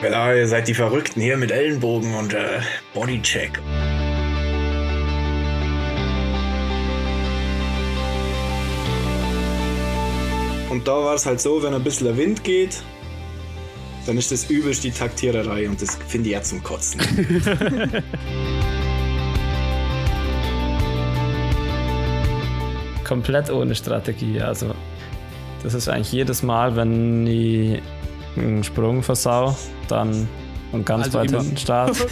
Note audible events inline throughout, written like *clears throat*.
Ja, ihr seid die Verrückten hier mit Ellenbogen und äh, Bodycheck. Und da war es halt so, wenn ein bisschen der Wind geht, dann ist das übelst die Taktiererei und das finde ich ja zum Kotzen. *laughs* Komplett ohne Strategie. Also, das ist eigentlich jedes Mal, wenn ich einen Sprung versau, dann und ganz Also weit hinten start. *laughs*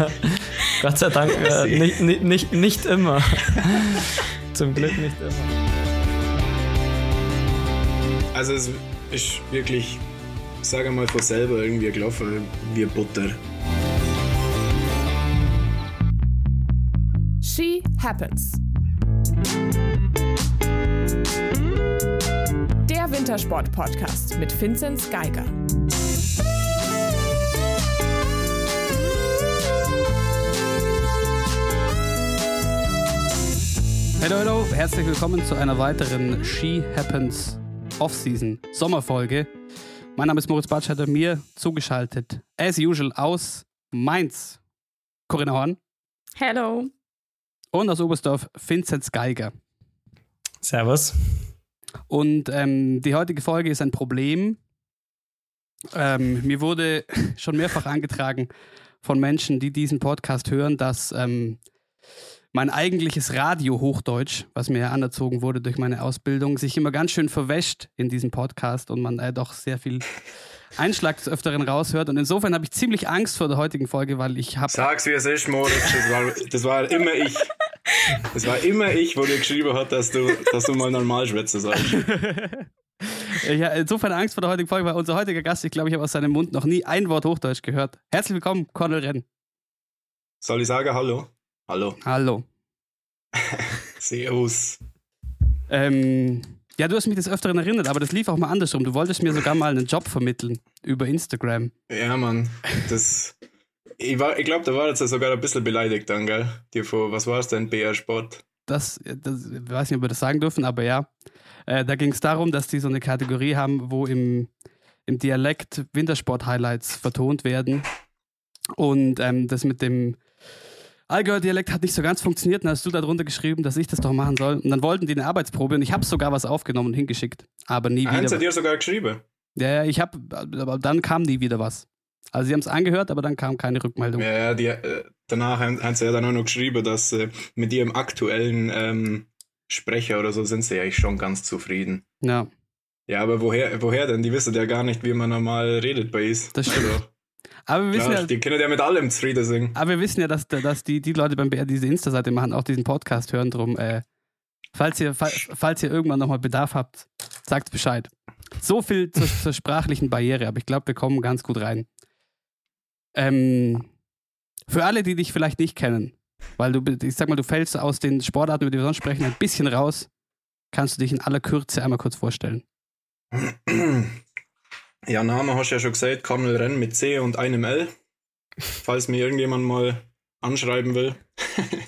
*laughs* Gott sei Dank äh, nicht, nicht, nicht, nicht immer. *laughs* Zum Glück nicht immer. Also es ist wirklich, sage mal von selber irgendwie gelaufen wie Butter. She Happens. Wintersport-Podcast mit Vinzenz Geiger. Hello, hello, herzlich willkommen zu einer weiteren She Happens Off-Season Sommerfolge. Mein Name ist Moritz Batscheider, mir zugeschaltet, as usual, aus Mainz, Corinna Horn Hello. und aus Oberstdorf, Vinzenz Geiger. Servus. Und ähm, die heutige Folge ist ein Problem. Ähm, mir wurde *laughs* schon mehrfach angetragen von Menschen, die diesen Podcast hören, dass ähm, mein eigentliches Radio-Hochdeutsch, was mir anerzogen wurde durch meine Ausbildung, sich immer ganz schön verwäscht in diesem Podcast und man äh, doch sehr viel Einschlag des Öfteren raushört. Und insofern habe ich ziemlich Angst vor der heutigen Folge, weil ich habe Sag's wie es ist, Moritz. Das war, das war immer ich. Das war immer ich, wo dir geschrieben hat, dass du, dass du mal normal schwätzen sollst. *laughs* Ich habe insofern Angst vor der heutigen Folge, weil unser heutiger Gast, ich glaube, ich habe aus seinem Mund noch nie ein Wort Hochdeutsch gehört. Herzlich willkommen, Cornel Renn. Soll ich sagen Hallo? Hallo. Hallo. *laughs* Servus. Ähm, ja, du hast mich des Öfteren erinnert, aber das lief auch mal andersrum. Du wolltest mir sogar mal einen Job vermitteln über Instagram. Ja, Mann. Das. Ich, war- ich glaube, da war jetzt sogar ein bisschen beleidigt dann, gell? Dir vor, was war es denn? BR Sport. Das, das ich weiß nicht, ob wir das sagen dürfen, aber ja. Äh, da ging es darum, dass die so eine Kategorie haben, wo im, im Dialekt Wintersport-Highlights vertont werden. Und ähm, das mit dem Allgäuer Dialekt hat nicht so ganz funktioniert. Dann hast du darunter geschrieben, dass ich das doch machen soll. Und dann wollten die eine Arbeitsprobe und ich habe sogar was aufgenommen und hingeschickt. Aber nie Eins wieder. hat dir sogar geschrieben. Ja, ja, ich habe, aber dann kam nie wieder was. Also sie haben es angehört, aber dann kam keine Rückmeldung. Ja, ja, die, äh, danach haben, sie ja dann auch noch geschrieben, dass äh, mit ihrem aktuellen ähm, Sprecher oder so sind sie ja schon ganz zufrieden. Ja, Ja, aber woher, woher denn? Die wissen ja gar nicht, wie man normal redet bei uns. Das stimmt. Also, aber wir wissen klar, ja, die können ja mit allem zufrieden singen. aber wir wissen ja, dass, dass die, die Leute beim BR diese Insta-Seite machen, auch diesen Podcast hören drum. Äh, falls ihr, fall, falls ihr irgendwann nochmal Bedarf habt, sagt Bescheid. So viel zur, zur sprachlichen Barriere, aber ich glaube, wir kommen ganz gut rein. Ähm, für alle, die dich vielleicht nicht kennen, weil du, ich sag mal, du fällst aus den Sportarten, über die wir sonst sprechen, ein bisschen raus, kannst du dich in aller Kürze einmal kurz vorstellen. *clears throat* Ja, Name hast du ja schon gesagt, Cornel Renn mit C und einem L. Falls mir irgendjemand mal anschreiben will.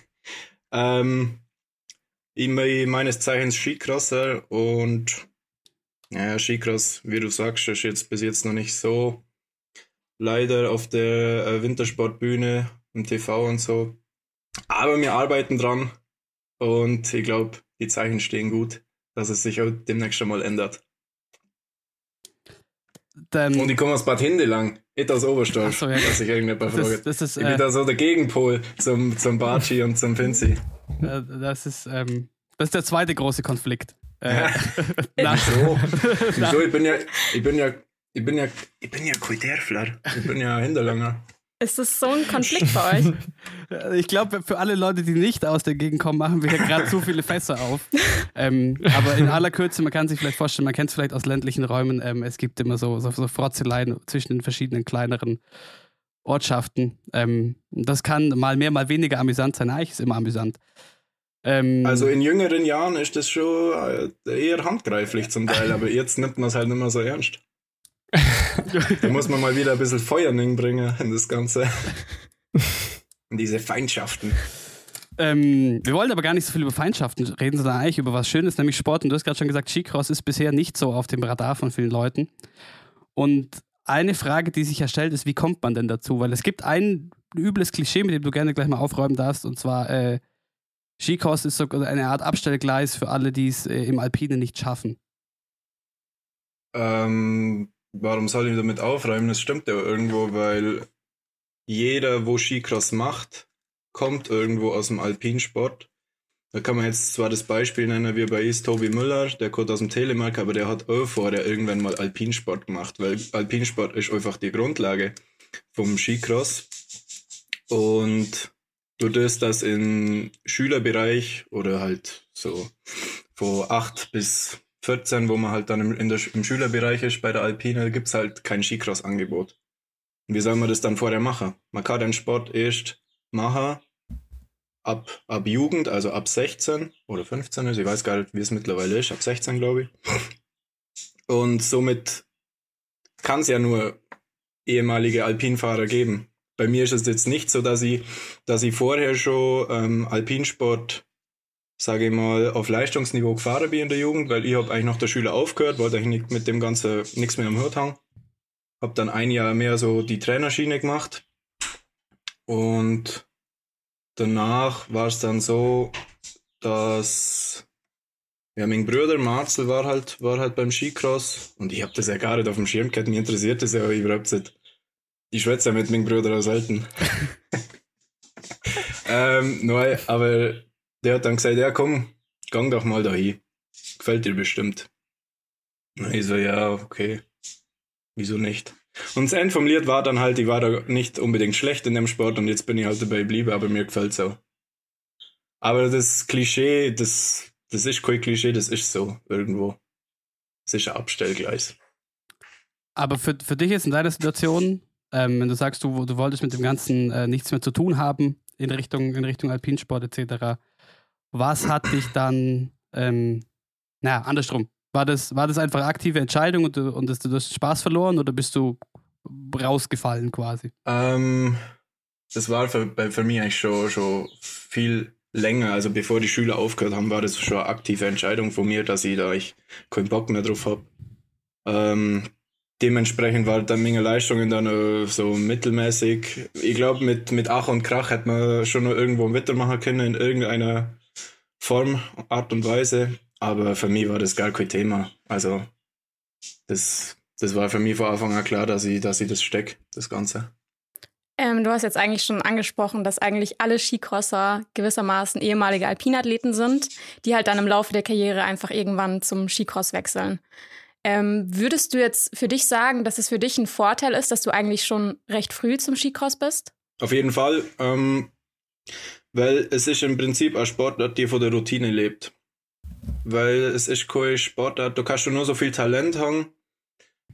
*laughs* ähm, ich bin meines Zeichens Skicrosser und ja, Skicross, wie du sagst, ist jetzt bis jetzt noch nicht so leider auf der äh, Wintersportbühne im TV und so. Aber wir arbeiten dran und ich glaube, die Zeichen stehen gut, dass es sich auch demnächst schon mal ändert. Dann, Und ich komme aus Bad Hindelang, nicht aus Oberstdorf, Ach so, ja. dass sich irgendjemand das, ist, fragt. das, ist, Ich bin äh, da so der Gegenpol zum, zum Baci und zum Finzi. äh, das, ist, ähm, das ist der zweite große Konflikt. Äh, *laughs* nach, So, *laughs* wieso? Ich bin ja, ich bin ja, ich bin ja, ich bin ja kein Dörfler. Ich bin ja Hinterlanger. Ist das so ein Konflikt bei euch? *laughs* Ich glaube, für alle Leute, die nicht aus der Gegend kommen, machen wir hier gerade zu viele Fässer auf. Ähm, aber in aller Kürze, man kann sich vielleicht vorstellen, man kennt es vielleicht aus ländlichen Räumen, ähm, es gibt immer so, so, so Frotzeleien zwischen den verschiedenen kleineren Ortschaften. Ähm, das kann mal mehr, mal weniger amüsant sein. Eigentlich ist immer amüsant. Ähm, Also in jüngeren Jahren ist das schon äh, eher handgreiflich zum Teil, aber jetzt nimmt man es halt nicht mehr so ernst. Da muss man mal wieder ein bisschen Feuer bringen in das Ganze. In diese Feindschaften. Ähm, wir wollen aber gar nicht so viel über Feindschaften reden, sondern eigentlich über was Schönes, nämlich Sport. Und du hast gerade schon gesagt, Skicross ist bisher nicht so auf dem Radar von vielen Leuten. Und eine Frage, die sich ja stellt, ist, wie kommt man denn dazu? Weil es gibt ein übles Klischee, mit dem du gerne gleich mal aufräumen darfst, und zwar äh, Skicross ist so eine Art Abstellgleis für alle, die es äh, im Alpine nicht schaffen. Ähm, warum soll ich damit aufräumen? Das stimmt ja irgendwo, weil jeder, wo Skicross macht, kommt irgendwo aus dem Alpinsport. Da kann man jetzt zwar das Beispiel nennen, wie bei ist Tobi Müller, der kommt aus dem Telemark, aber der hat auch vorher irgendwann mal Alpinsport gemacht, weil Alpinsport ist einfach die Grundlage vom Skicross. Und du das, das im Schülerbereich oder halt so von 8 bis 14, wo man halt dann im, der, im Schülerbereich ist, bei der Alpine, gibt's halt kein Skicross-Angebot. Wie soll man das dann vorher machen? Man kann den Sport erst machen ab, ab Jugend, also ab 16 oder 15 ist, ich weiß gar nicht, wie es mittlerweile ist, ab 16 glaube ich. Und somit kann es ja nur ehemalige Alpinfahrer geben. Bei mir ist es jetzt nicht so, dass ich, dass ich vorher schon ähm, Alpinsport, sage ich mal, auf Leistungsniveau gefahren bin in der Jugend, weil ich habe eigentlich noch der Schüler aufgehört, wollte eigentlich mit dem Ganzen nichts mehr am Hut haben. Habe dann ein Jahr mehr so die Trainerschiene gemacht und danach war es dann so, dass ja, mein Bruder Marcel war halt, war halt beim Skicross und ich habe das ja gar nicht auf dem Schirm gehabt, mir interessiert das ja überhaupt nicht. Ich schwätze ja mit meinem Bruder auch selten. *laughs* ähm, nein, aber der hat dann gesagt, ja komm, gang doch mal dahin. Gefällt dir bestimmt. Und ich so, ja, okay. Wieso nicht? Und das Ende vom Lied war dann halt, ich war da nicht unbedingt schlecht in dem Sport und jetzt bin ich halt dabei geblieben, aber mir gefällt es auch. Aber das Klischee, das, das ist kein Klischee, das ist so irgendwo. Das ist ein Abstellgleis. Aber für, für dich jetzt in deiner Situation, ähm, wenn du sagst, du, du wolltest mit dem Ganzen äh, nichts mehr zu tun haben in Richtung, in Richtung Alpinsport etc., was hat dich dann, ähm, naja, andersrum, war das, war das einfach aktive Entscheidung und, und du hast Spaß verloren oder bist du rausgefallen quasi? Ähm, das war für, für mich eigentlich schon, schon viel länger. Also bevor die Schüler aufgehört haben, war das schon eine aktive Entscheidung von mir, dass ich da ich keinen Bock mehr drauf habe. Ähm, dementsprechend war dann meine Leistungen dann äh, so mittelmäßig. Ich glaube, mit, mit Ach und Krach hätte man schon noch irgendwo weitermachen können in irgendeiner Form, Art und Weise. Aber für mich war das gar kein Thema. Also, das, das war für mich von Anfang an klar, dass ich, dass ich das stecke, das Ganze. Ähm, du hast jetzt eigentlich schon angesprochen, dass eigentlich alle Skicrosser gewissermaßen ehemalige Alpinathleten sind, die halt dann im Laufe der Karriere einfach irgendwann zum Skicross wechseln. Ähm, würdest du jetzt für dich sagen, dass es für dich ein Vorteil ist, dass du eigentlich schon recht früh zum Skicross bist? Auf jeden Fall, ähm, weil es ist im Prinzip ein Sportart, die von der Routine lebt weil es ist kein Sportart, du kannst nur so viel Talent haben.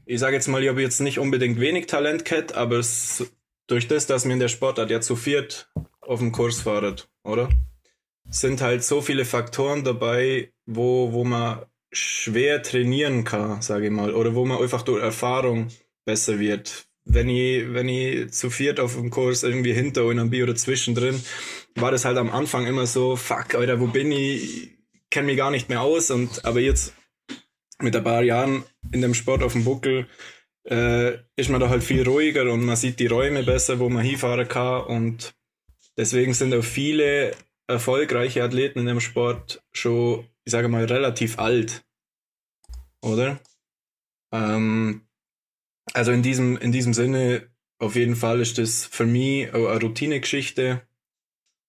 Ich sage jetzt mal, ich habe jetzt nicht unbedingt wenig Talent gehabt, aber es, durch das, dass mir in der Sportart ja zu viert auf dem Kurs fahrt, oder? Sind halt so viele Faktoren dabei, wo, wo man schwer trainieren kann, sage ich mal, oder wo man einfach durch Erfahrung besser wird. Wenn ich, wenn ich zu viert auf dem Kurs irgendwie hinter einem Bi oder zwischendrin, war das halt am Anfang immer so, fuck, Alter, wo bin ich? kenne mich gar nicht mehr aus und aber jetzt mit ein paar Jahren in dem Sport auf dem Buckel äh, ist man da halt viel ruhiger und man sieht die Räume besser, wo man hinfahren kann und deswegen sind auch viele erfolgreiche Athleten in dem Sport schon, ich sage mal, relativ alt, oder? Ähm, also in diesem, in diesem Sinne, auf jeden Fall ist das für mich auch eine Routinegeschichte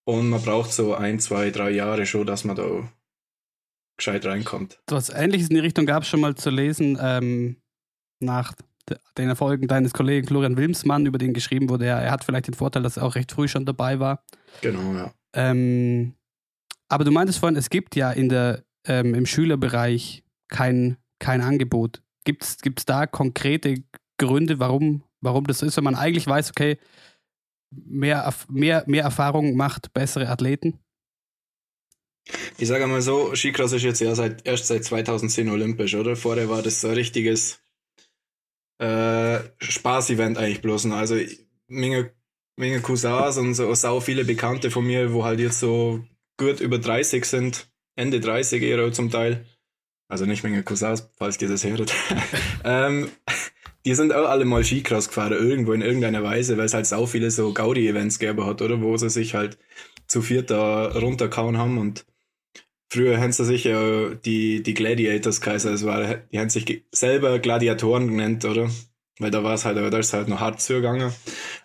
und man braucht so ein, zwei, drei Jahre schon, dass man da gescheit reinkommt. Was Ähnliches in die Richtung gab es schon mal zu lesen ähm, nach den Erfolgen deines Kollegen Florian Wilmsmann, über den geschrieben wurde. Er, er hat vielleicht den Vorteil, dass er auch recht früh schon dabei war. Genau, ja. Ähm, aber du meintest vorhin, es gibt ja in der, ähm, im Schülerbereich kein, kein Angebot. Gibt es da konkrete Gründe, warum, warum das ist, wenn man eigentlich weiß, okay, mehr, mehr, mehr Erfahrung macht bessere Athleten? Ich sage mal so, Skicross ist jetzt ja seit, erst seit 2010 olympisch, oder? Vorher war das so ein richtiges äh, Spaß-Event eigentlich bloß. Also Menge, Menge Cousins und so sau viele Bekannte von mir, wo halt jetzt so gut über 30 sind, Ende 30 eher zum Teil. Also nicht Menge Cousins, falls ihr das hört. *laughs* ähm, die sind auch alle mal Skicross gefahren, irgendwo in irgendeiner Weise, weil es halt sau viele so Gaudi-Events gegeben hat, oder? Wo sie sich halt zu viert da runterkauen haben und früher haben sie sich ja die, die Gladiators Kaiser, es war, die haben sich selber Gladiatoren genannt, oder? Weil da war es halt, da ist halt noch hart zugegangen.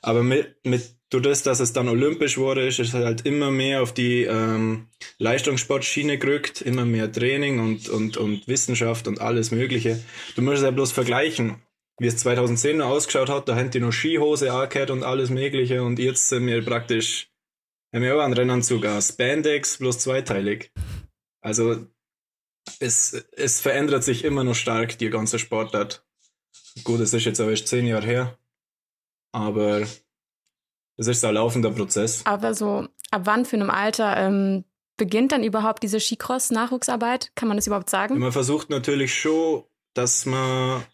Aber mit, mit durch das, dass es dann olympisch wurde, ist es halt immer mehr auf die ähm, Leistungssportschiene gerückt, immer mehr Training und, und, und Wissenschaft und alles Mögliche. Du musst es ja bloß vergleichen, wie es 2010 noch ausgeschaut hat, da haben die noch Skihose angehört und alles Mögliche und jetzt sind wir praktisch, haben wir auch einen Rennanzug aus Spandex, bloß zweiteilig. Also es, es verändert sich immer noch stark, die ganze Sportart. Gut, es ist jetzt aber erst zehn Jahre her, aber das ist ein laufender Prozess. Aber so, ab wann für einem Alter ähm, beginnt dann überhaupt diese Skicross-Nachwuchsarbeit? Kann man das überhaupt sagen? Man versucht natürlich schon, dass man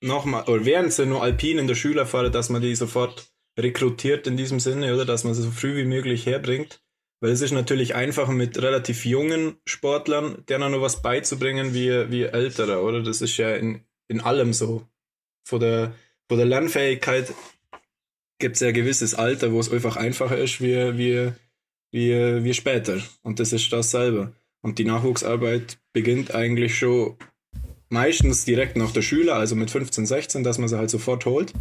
nochmal, oder während sie nur alpin in der Schüler fahren, dass man die sofort rekrutiert in diesem Sinne, oder dass man sie so früh wie möglich herbringt. Weil es ist natürlich einfacher mit relativ jungen Sportlern, denen noch was beizubringen, wie, wie ältere, oder? Das ist ja in, in allem so. Von der, von der Lernfähigkeit gibt es ja ein gewisses Alter, wo es einfach einfacher ist wie, wie, wie, wie später. Und das ist das selber. Und die Nachwuchsarbeit beginnt eigentlich schon meistens direkt nach der Schüler, also mit 15, 16, dass man sie halt sofort holt.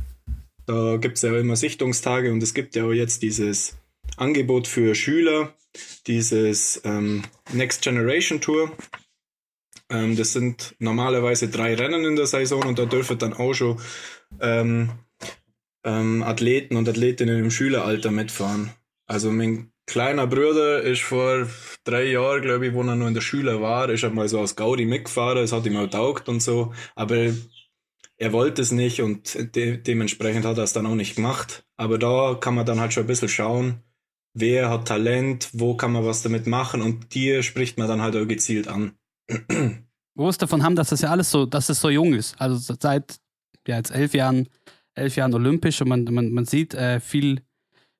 Da gibt es ja immer Sichtungstage und es gibt ja auch jetzt dieses Angebot für Schüler, dieses ähm, Next Generation Tour. Ähm, das sind normalerweise drei Rennen in der Saison und da dürfen dann auch schon ähm, ähm, Athleten und Athletinnen im Schüleralter mitfahren. Also mein kleiner Bruder ist vor drei Jahren, glaube ich, wo er noch in der Schule war, ist er mal so aus Gaudi mitgefahren, es hat ihm auch taugt und so, aber er wollte es nicht und de dementsprechend hat er es dann auch nicht gemacht. Aber da kann man dann halt schon ein bisschen schauen, wer hat Talent, wo kann man was damit machen und die spricht man dann halt auch gezielt an. Wo ist davon haben, dass das ja alles so, dass es so jung ist. Also seit ja, jetzt elf Jahren elf Jahren olympisch und man, man, man sieht äh, viel,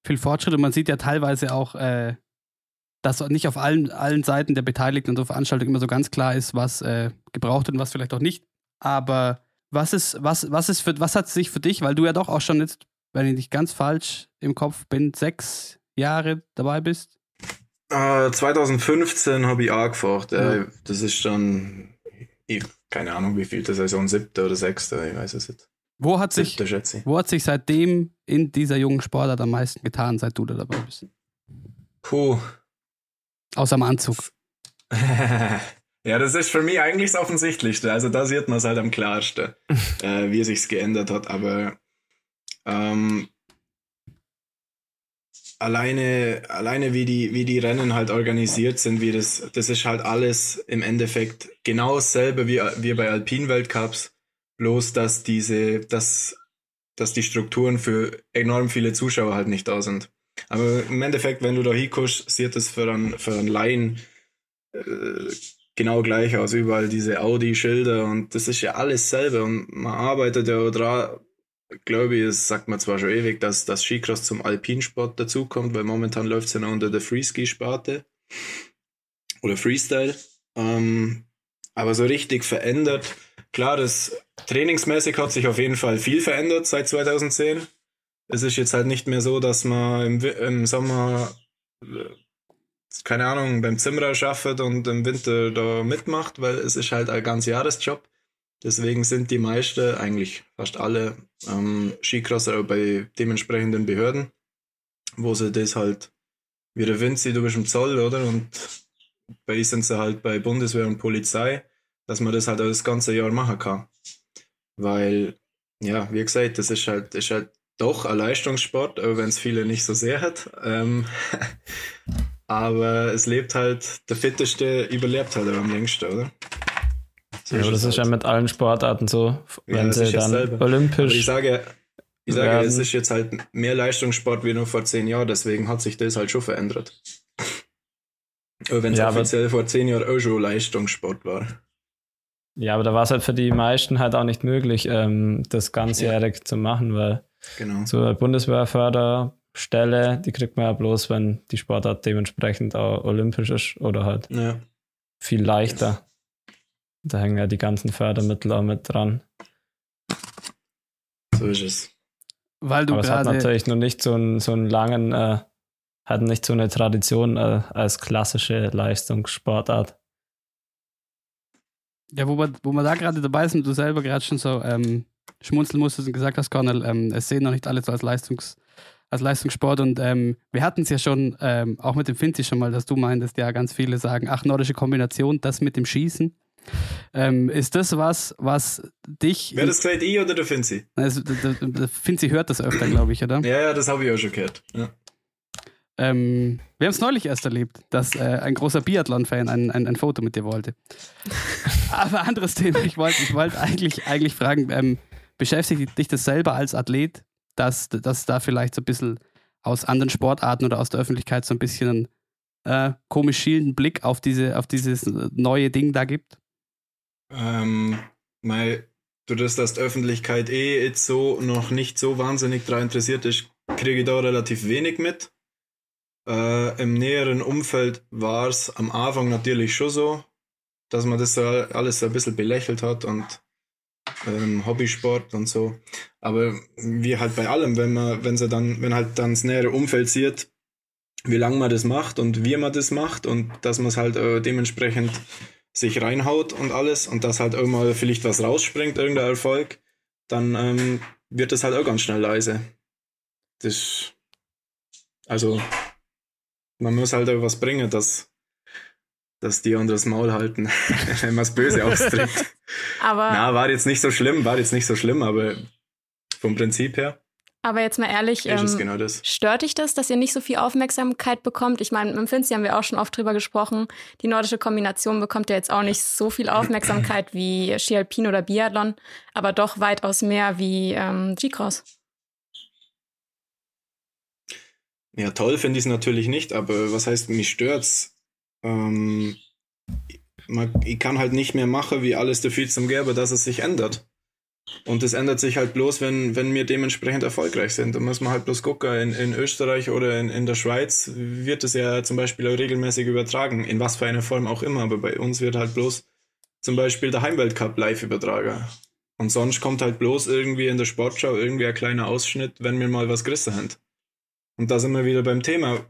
viel Fortschritt und man sieht ja teilweise auch, äh, dass nicht auf allen, allen Seiten der Beteiligten und der Veranstaltung immer so ganz klar ist, was äh, gebraucht wird und was vielleicht auch nicht. Aber was ist, was, was ist für, was hat sich für dich, weil du ja doch auch schon jetzt, wenn ich nicht ganz falsch im Kopf bin, sechs Jahre dabei bist? Uh, 2015 habe ich angefangen. Ja. Das ist dann, ich, keine Ahnung, wie viel das Saison, siebte oder sechste, ich weiß es nicht. Wo hat, sich, wo hat sich seitdem in dieser jungen Sportart am meisten getan, seit du da dabei bist? Puh. Außer am Anzug. *laughs* ja, das ist für mich eigentlich das Offensichtlichste. Also da sieht man es halt am klarsten, *laughs* äh, wie es sich geändert hat. Aber ähm, alleine, alleine wie die, wie die Rennen halt organisiert sind, wie das, das ist halt alles im Endeffekt genau dasselbe wie, wie bei Alpin-Weltcups Bloß, dass diese, dass, dass die Strukturen für enorm viele Zuschauer halt nicht da sind. Aber im Endeffekt, wenn du da hinkommst, sieht es für einen, für einen Laien äh, genau gleich aus. Überall diese Audi-Schilder und das ist ja alles selber. Und man arbeitet ja dran, glaube ich, das sagt man zwar schon ewig, dass das Skicross zum Alpinsport dazukommt, weil momentan läuft es ja noch unter der Freeski-Sparte oder Freestyle. Ähm, aber so richtig verändert Klar, das trainingsmäßig hat sich auf jeden Fall viel verändert seit 2010. Es ist jetzt halt nicht mehr so, dass man im, im Sommer, äh, keine Ahnung, beim Zimmerer schafft und im Winter da mitmacht, weil es ist halt ein ganz Jahresjob. Deswegen sind die meisten, eigentlich fast alle, ähm, Skicrosser bei dementsprechenden Behörden, wo sie das halt, wie der Vinci, du bist im Zoll, oder? Und bei uns sind sie halt bei Bundeswehr und Polizei dass man das halt das ganze Jahr machen kann. Weil, ja, wie gesagt, das ist halt, ist halt doch ein Leistungssport, wenn es viele nicht so sehr hat. Ähm, *laughs* aber es lebt halt, der Fitteste überlebt halt am längsten, oder? So ja, aber das ist halt. ja mit allen Sportarten so, wenn ja, sie dann selber. olympisch. Aber ich sage, ich sage, werden. es ist jetzt halt mehr Leistungssport wie nur vor zehn Jahren, deswegen hat sich das halt schon verändert. Aber wenn es ja, offiziell vor zehn Jahren auch schon Leistungssport war. Ja, aber da war es halt für die meisten halt auch nicht möglich, ähm, das ganzjährig ja. zu machen, weil genau. so eine Bundeswehrförderstelle, die kriegt man ja bloß, wenn die Sportart dementsprechend auch olympisch ist oder halt ja. viel leichter. Da hängen ja die ganzen Fördermittel auch mit dran. So ist es. Weil du Aber es hat natürlich noch nicht so einen, so einen langen, äh, hat nicht so eine Tradition äh, als klassische Leistungssportart. Ja, wo wir, wo wir da gerade dabei sind, du selber gerade schon so ähm, schmunzeln musstest und gesagt hast, Cornel, ähm, es sehen noch nicht alle so als, Leistungs, als Leistungssport und ähm, wir hatten es ja schon, ähm, auch mit dem Finzi schon mal, dass du meintest, ja, ganz viele sagen, ach, nordische Kombination, das mit dem Schießen. Ähm, ist das was, was dich. Wer das gesagt, ich oder der Finzi? Also, der, der Finzi hört das öfter, glaube ich, oder? Ja, ja, das habe ich auch schon gehört. Ja. Ähm, wir haben es neulich erst erlebt, dass äh, ein großer Biathlon-Fan ein, ein, ein, Foto mit dir wollte. *laughs* Aber anderes Thema. Ich wollte ich wollt eigentlich, eigentlich fragen, ähm, beschäftigt dich das selber als Athlet, dass, dass da vielleicht so ein bisschen aus anderen Sportarten oder aus der Öffentlichkeit so ein bisschen einen äh, komisch schielenden Blick auf, diese, auf dieses neue Ding da gibt? Ähm, mein, du das, dass die Öffentlichkeit eh jetzt so noch nicht so wahnsinnig daran interessiert ist, kriege ich da relativ wenig mit. Äh, Im näheren Umfeld war es am Anfang natürlich schon so, dass man das alles so ein bisschen belächelt hat und ähm, Hobbysport und so. Aber wie halt bei allem, wenn man, wenn sie dann, wenn halt dann das nähere Umfeld sieht, wie lange man das macht und wie man das macht und dass man es halt äh, dementsprechend sich reinhaut und alles und dass halt irgendwann vielleicht was rausspringt, irgendein Erfolg, dann ähm, wird das halt auch ganz schnell leise. Das, also man muss halt auch was bringen, dass, dass die unter das Maul halten, *laughs* wenn man es böse ausdrückt. *laughs* aber. Na, war jetzt nicht so schlimm, war jetzt nicht so schlimm, aber vom Prinzip her. Aber jetzt mal ehrlich, ähm, genau stört dich das, dass ihr nicht so viel Aufmerksamkeit bekommt? Ich meine, mit Finzi haben wir auch schon oft drüber gesprochen. Die nordische Kombination bekommt ja jetzt auch nicht so viel Aufmerksamkeit wie Ski Alpin oder Biathlon, aber doch weitaus mehr wie ähm, G-Cross. Ja, toll finde ich es natürlich nicht, aber was heißt, mich stört's? Ähm, ich kann halt nicht mehr machen, wie alles dafür zum Gerber, dass es sich ändert. Und es ändert sich halt bloß, wenn, wenn wir dementsprechend erfolgreich sind. Da muss man halt bloß gucken, in, in Österreich oder in, in der Schweiz wird es ja zum Beispiel auch regelmäßig übertragen, in was für einer Form auch immer. Aber bei uns wird halt bloß zum Beispiel der Heimweltcup live übertragen. Und sonst kommt halt bloß irgendwie in der Sportschau irgendwie ein kleiner Ausschnitt, wenn wir mal was gerissen haben. Und da sind wir wieder beim Thema.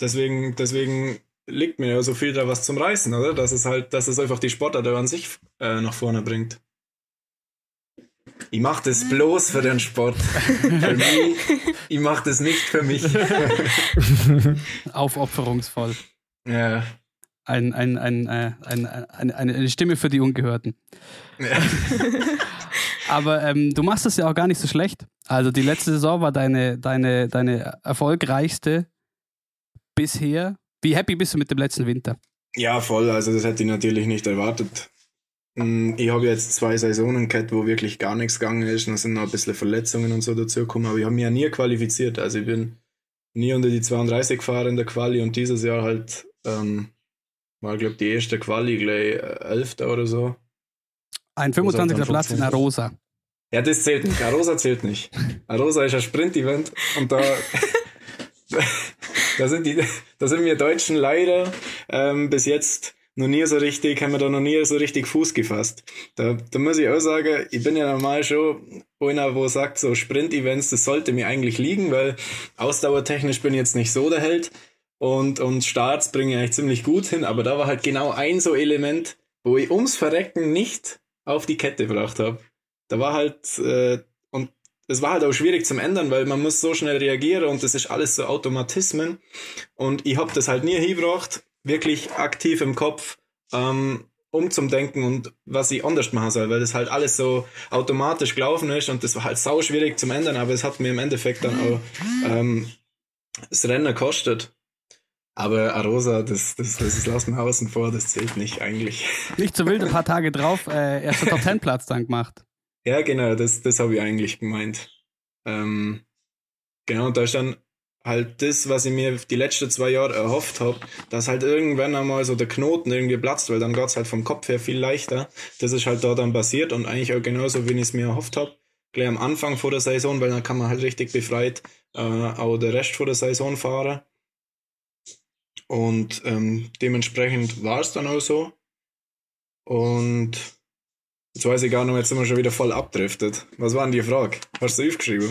Deswegen, deswegen liegt mir ja so viel da was zum Reißen, oder? Dass es halt, dass es einfach die Sportart an sich äh, nach vorne bringt. Ich mache das bloß für den Sport. *laughs* für mich. Ich mache das nicht für mich. *laughs* Aufopferungsvoll. Ja. Ein, ein, ein, äh, ein, ein, eine Stimme für die Ungehörten. Ja. *laughs* Aber ähm, du machst das ja auch gar nicht so schlecht. Also die letzte Saison war deine, deine, deine erfolgreichste bisher. Wie happy bist du mit dem letzten Winter? Ja, voll. Also das hätte ich natürlich nicht erwartet. Hm, ich habe jetzt zwei Saisonen gehabt, wo wirklich gar nichts gegangen ist. Und da sind noch ein bisschen Verletzungen und so dazu gekommen. Aber ich habe mich ja nie qualifiziert. Also ich bin nie unter die 32 gefahren in der Quali und dieses Jahr halt ähm, war, glaube ich, die erste Quali gleich äh, Elfter oder so. Ein 25. Platz in Arosa. Ja, das zählt nicht. Arosa zählt nicht. Arosa ist ein Sprint-Event und da, *laughs* da, sind die, *laughs* da sind wir Deutschen leider ähm, bis jetzt noch nie so richtig, haben wir da noch nie so richtig Fuß gefasst. Da, da muss ich auch sagen, ich bin ja normal schon einer, wo sagt, so Sprint-Events, das sollte mir eigentlich liegen, weil ausdauertechnisch bin ich jetzt nicht so der Held und, und Starts bringe ich eigentlich ziemlich gut hin, aber da war halt genau ein so Element, wo ich ums Verrecken nicht auf die Kette gebracht habe. Da war halt, äh, es war halt auch schwierig zum Ändern, weil man muss so schnell reagieren und das ist alles so Automatismen. Und ich habe das halt nie hingebracht, wirklich aktiv im Kopf, ähm, um zum Denken und was ich anders machen soll, weil das halt alles so automatisch gelaufen ist und das war halt sau schwierig zum Ändern, aber es hat mir im Endeffekt dann auch ähm, das Rennen gekostet. Aber Arosa, das, das, das ist lassen außen vor, das zählt nicht eigentlich. Nicht so wild, ein paar Tage drauf, äh, erster Top Ten Platz dann gemacht. Ja, genau, das, das habe ich eigentlich gemeint. Ähm, genau, und da ist dann halt das, was ich mir die letzten zwei Jahre erhofft habe, dass halt irgendwann einmal so der Knoten irgendwie platzt, weil dann geht's halt vom Kopf her viel leichter. Das ist halt da dann passiert und eigentlich auch genauso, wie ich es mir erhofft habe. Gleich am Anfang vor der Saison, weil dann kann man halt richtig befreit äh, auch der Rest vor der Saison fahren. Und ähm, dementsprechend war es dann auch so. Und Jetzt weiß ich gar nicht, jetzt sind wir schon wieder voll abdriftet. Was war denn die Frage? Hast du aufgeschrieben?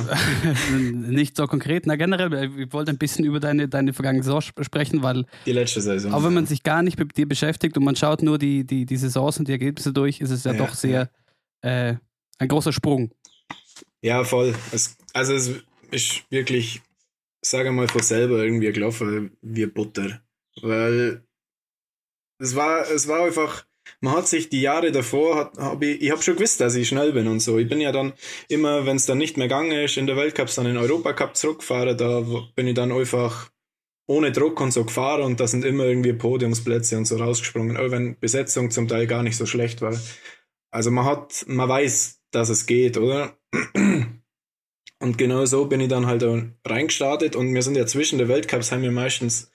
*laughs* nicht so konkret. Na, generell, ich wollte ein bisschen über deine, deine vergangene Saison sprechen, weil. Die letzte Saison. Auch wenn man sich gar nicht mit dir beschäftigt und man schaut nur die, die, die Saisons und die Ergebnisse durch, ist es ja, ja doch sehr äh, ein großer Sprung. Ja, voll. Es, also, es ist wirklich, sage mal von selber irgendwie gelaufen wie Butter. Weil es war, es war einfach man hat sich die Jahre davor, hat, hab ich, ich habe schon gewusst, dass ich schnell bin und so. Ich bin ja dann immer, wenn es dann nicht mehr gegangen ist, in der Weltcups dann in den Europacup zurückgefahren, da bin ich dann einfach ohne Druck und so gefahren und da sind immer irgendwie Podiumsplätze und so rausgesprungen, auch wenn Besetzung zum Teil gar nicht so schlecht war. Also man hat, man weiß, dass es geht, oder? Und genau so bin ich dann halt reingestartet und wir sind ja zwischen der Weltcups, haben wir meistens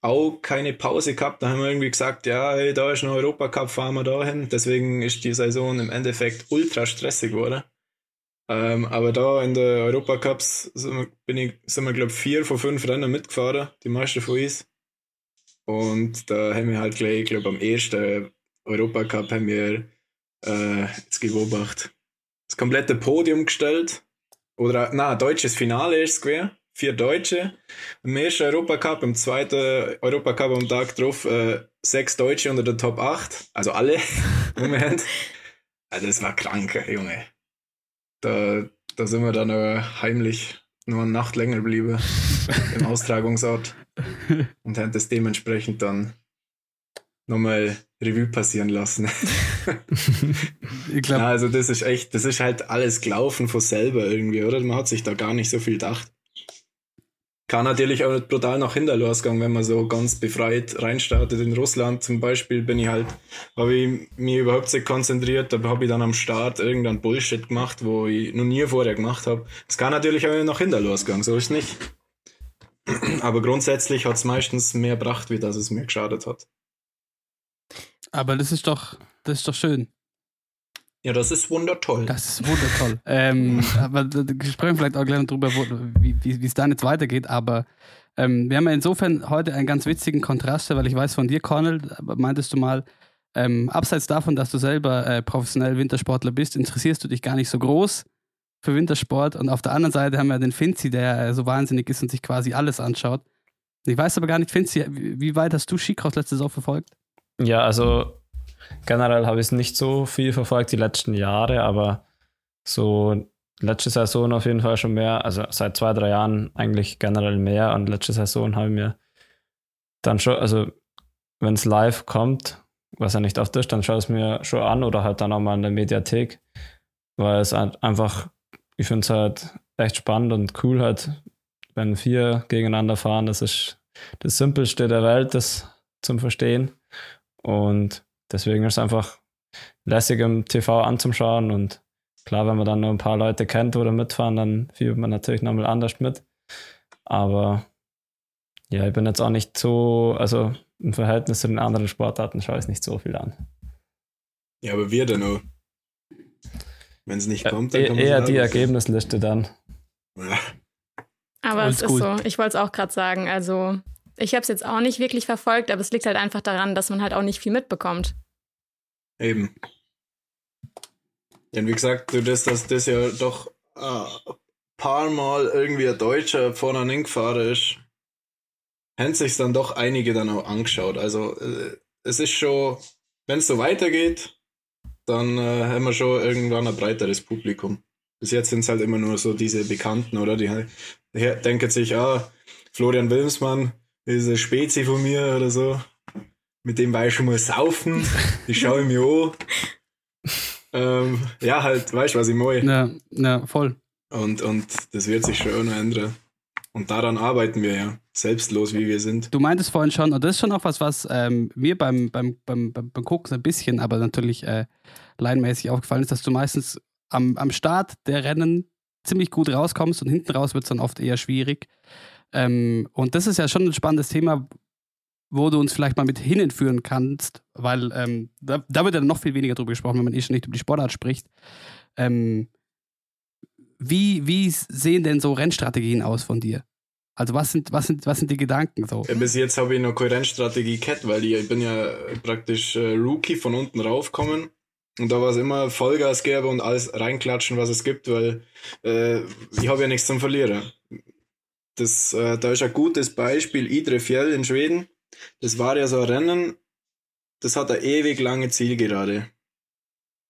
auch keine Pause gehabt. Da haben wir irgendwie gesagt, ja, hey, da ist ein Europacup, fahren wir da hin. Deswegen ist die Saison im Endeffekt ultra stressig geworden. Ähm, aber da in der Europacups sind wir, bin ich, sind wir, glaube ich, vier von fünf Rennen mitgefahren, die meisten von uns. Und da haben wir halt gleich, ich glaube, am ersten Europacup haben wir äh, jetzt beobachtet, das komplette Podium gestellt oder na, deutsches Finale ist es. Vier Deutsche. Im ersten Europacup, im zweiten Europacup am Tag drauf äh, sechs Deutsche unter der Top 8. Also alle. *laughs* Moment. Also das war krank, Junge. Da, da sind wir dann noch heimlich nur eine Nacht länger geblieben *laughs* im Austragungsort und haben das dementsprechend dann nochmal Revue passieren lassen. *laughs* ich glaub, also das ist echt, das ist halt alles gelaufen von selber irgendwie, oder? Man hat sich da gar nicht so viel gedacht. Kann natürlich auch nicht brutal nach hinten losgehen, wenn man so ganz befreit reinstartet. In Russland zum Beispiel bin ich halt, habe ich mich überhaupt nicht konzentriert, da habe ich dann am Start irgendein Bullshit gemacht, wo ich noch nie vorher gemacht habe. Es kann natürlich auch nach hinten losgehen, so ist nicht. *clears throat* Aber grundsätzlich hat es meistens mehr gebracht, wie dass es mir geschadet hat. Aber das ist doch, das ist doch schön. Ja, das ist wundertoll. Das ist wundertoll. *laughs* ähm, aber wir sprechen vielleicht auch gleich drüber, wie, wie es dann jetzt weitergeht. Aber ähm, wir haben ja insofern heute einen ganz witzigen Kontrast, weil ich weiß von dir, Cornel, meintest du mal, ähm, abseits davon, dass du selber äh, professionell Wintersportler bist, interessierst du dich gar nicht so groß für Wintersport. Und auf der anderen Seite haben wir den Finzi, der äh, so wahnsinnig ist und sich quasi alles anschaut. Ich weiß aber gar nicht, Finzi, wie, wie weit hast du Skicross letzte Saison verfolgt? Ja, also generell habe ich es nicht so viel verfolgt die letzten Jahre, aber so letzte Saison auf jeden Fall schon mehr, also seit zwei, drei Jahren eigentlich generell mehr und letzte Saison habe ich mir dann schon, also wenn es live kommt, was ja nicht oft ist, dann schaue ich es mir schon an oder halt dann auch mal in der Mediathek, weil es halt einfach, ich finde es halt echt spannend und cool halt, wenn vier gegeneinander fahren, das ist das Simpelste der Welt, das zum Verstehen. Und deswegen ist es einfach lässig im TV anzuschauen. Und klar, wenn man dann nur ein paar Leute kennt oder mitfahren, dann fiebert man natürlich nochmal anders mit. Aber ja, ich bin jetzt auch nicht so, also im Verhältnis zu den anderen Sportarten schaue ich es nicht so viel an. Ja, aber wir denn auch. Wenn es nicht kommt, dann kann man Eher die Ergebnisliste dann. Ja. Aber es ist so, ich wollte es auch gerade sagen, also ich habe es jetzt auch nicht wirklich verfolgt, aber es liegt halt einfach daran, dass man halt auch nicht viel mitbekommt. Eben. Und wie gesagt, du das, dass das ja doch ein äh, paar Mal irgendwie ein Deutscher vorne hingefahren ist, haben sich dann doch einige dann auch angeschaut. Also äh, es ist schon, wenn es so weitergeht, dann äh, haben wir schon irgendwann ein breiteres Publikum. Bis jetzt sind es halt immer nur so diese Bekannten, oder? Die, die denken sich, ah, Florian Wilmsmann, diese Spezi von mir oder so. Mit dem war ich schon mal saufen. Die schaue ich mir an. Ähm, ja, halt, weißt du, was ich meine? Ja, ja, voll. Und, und das wird sich schon noch ändern. Und daran arbeiten wir ja, selbstlos wie wir sind. Du meintest vorhin schon, und das ist schon auch was, was ähm, mir beim, beim, beim, beim, beim Gucken ein bisschen, aber natürlich äh, laienmäßig aufgefallen ist, dass du meistens am, am Start der Rennen ziemlich gut rauskommst und hinten raus wird es dann oft eher schwierig. Ähm, und das ist ja schon ein spannendes Thema, wo du uns vielleicht mal mit hinführen kannst, weil ähm, da, da, wird ja noch viel weniger drüber gesprochen, wenn man eh schon nicht über die Sportart spricht. Ähm, wie, wie sehen denn so Rennstrategien aus von dir? Also was sind, was sind, was sind die Gedanken so? Bis jetzt habe ich noch keine Rennstrategie gehabt, weil ich, ich bin ja praktisch äh, Rookie von unten raufgekommen Und da war es immer Vollgas geben und alles reinklatschen, was es gibt, weil äh, ich habe ja nichts zum Verlieren. Das, äh, da ist ein gutes Beispiel Idre Fjell in Schweden. Das war ja so ein Rennen, das hat eine ewig lange Zielgerade.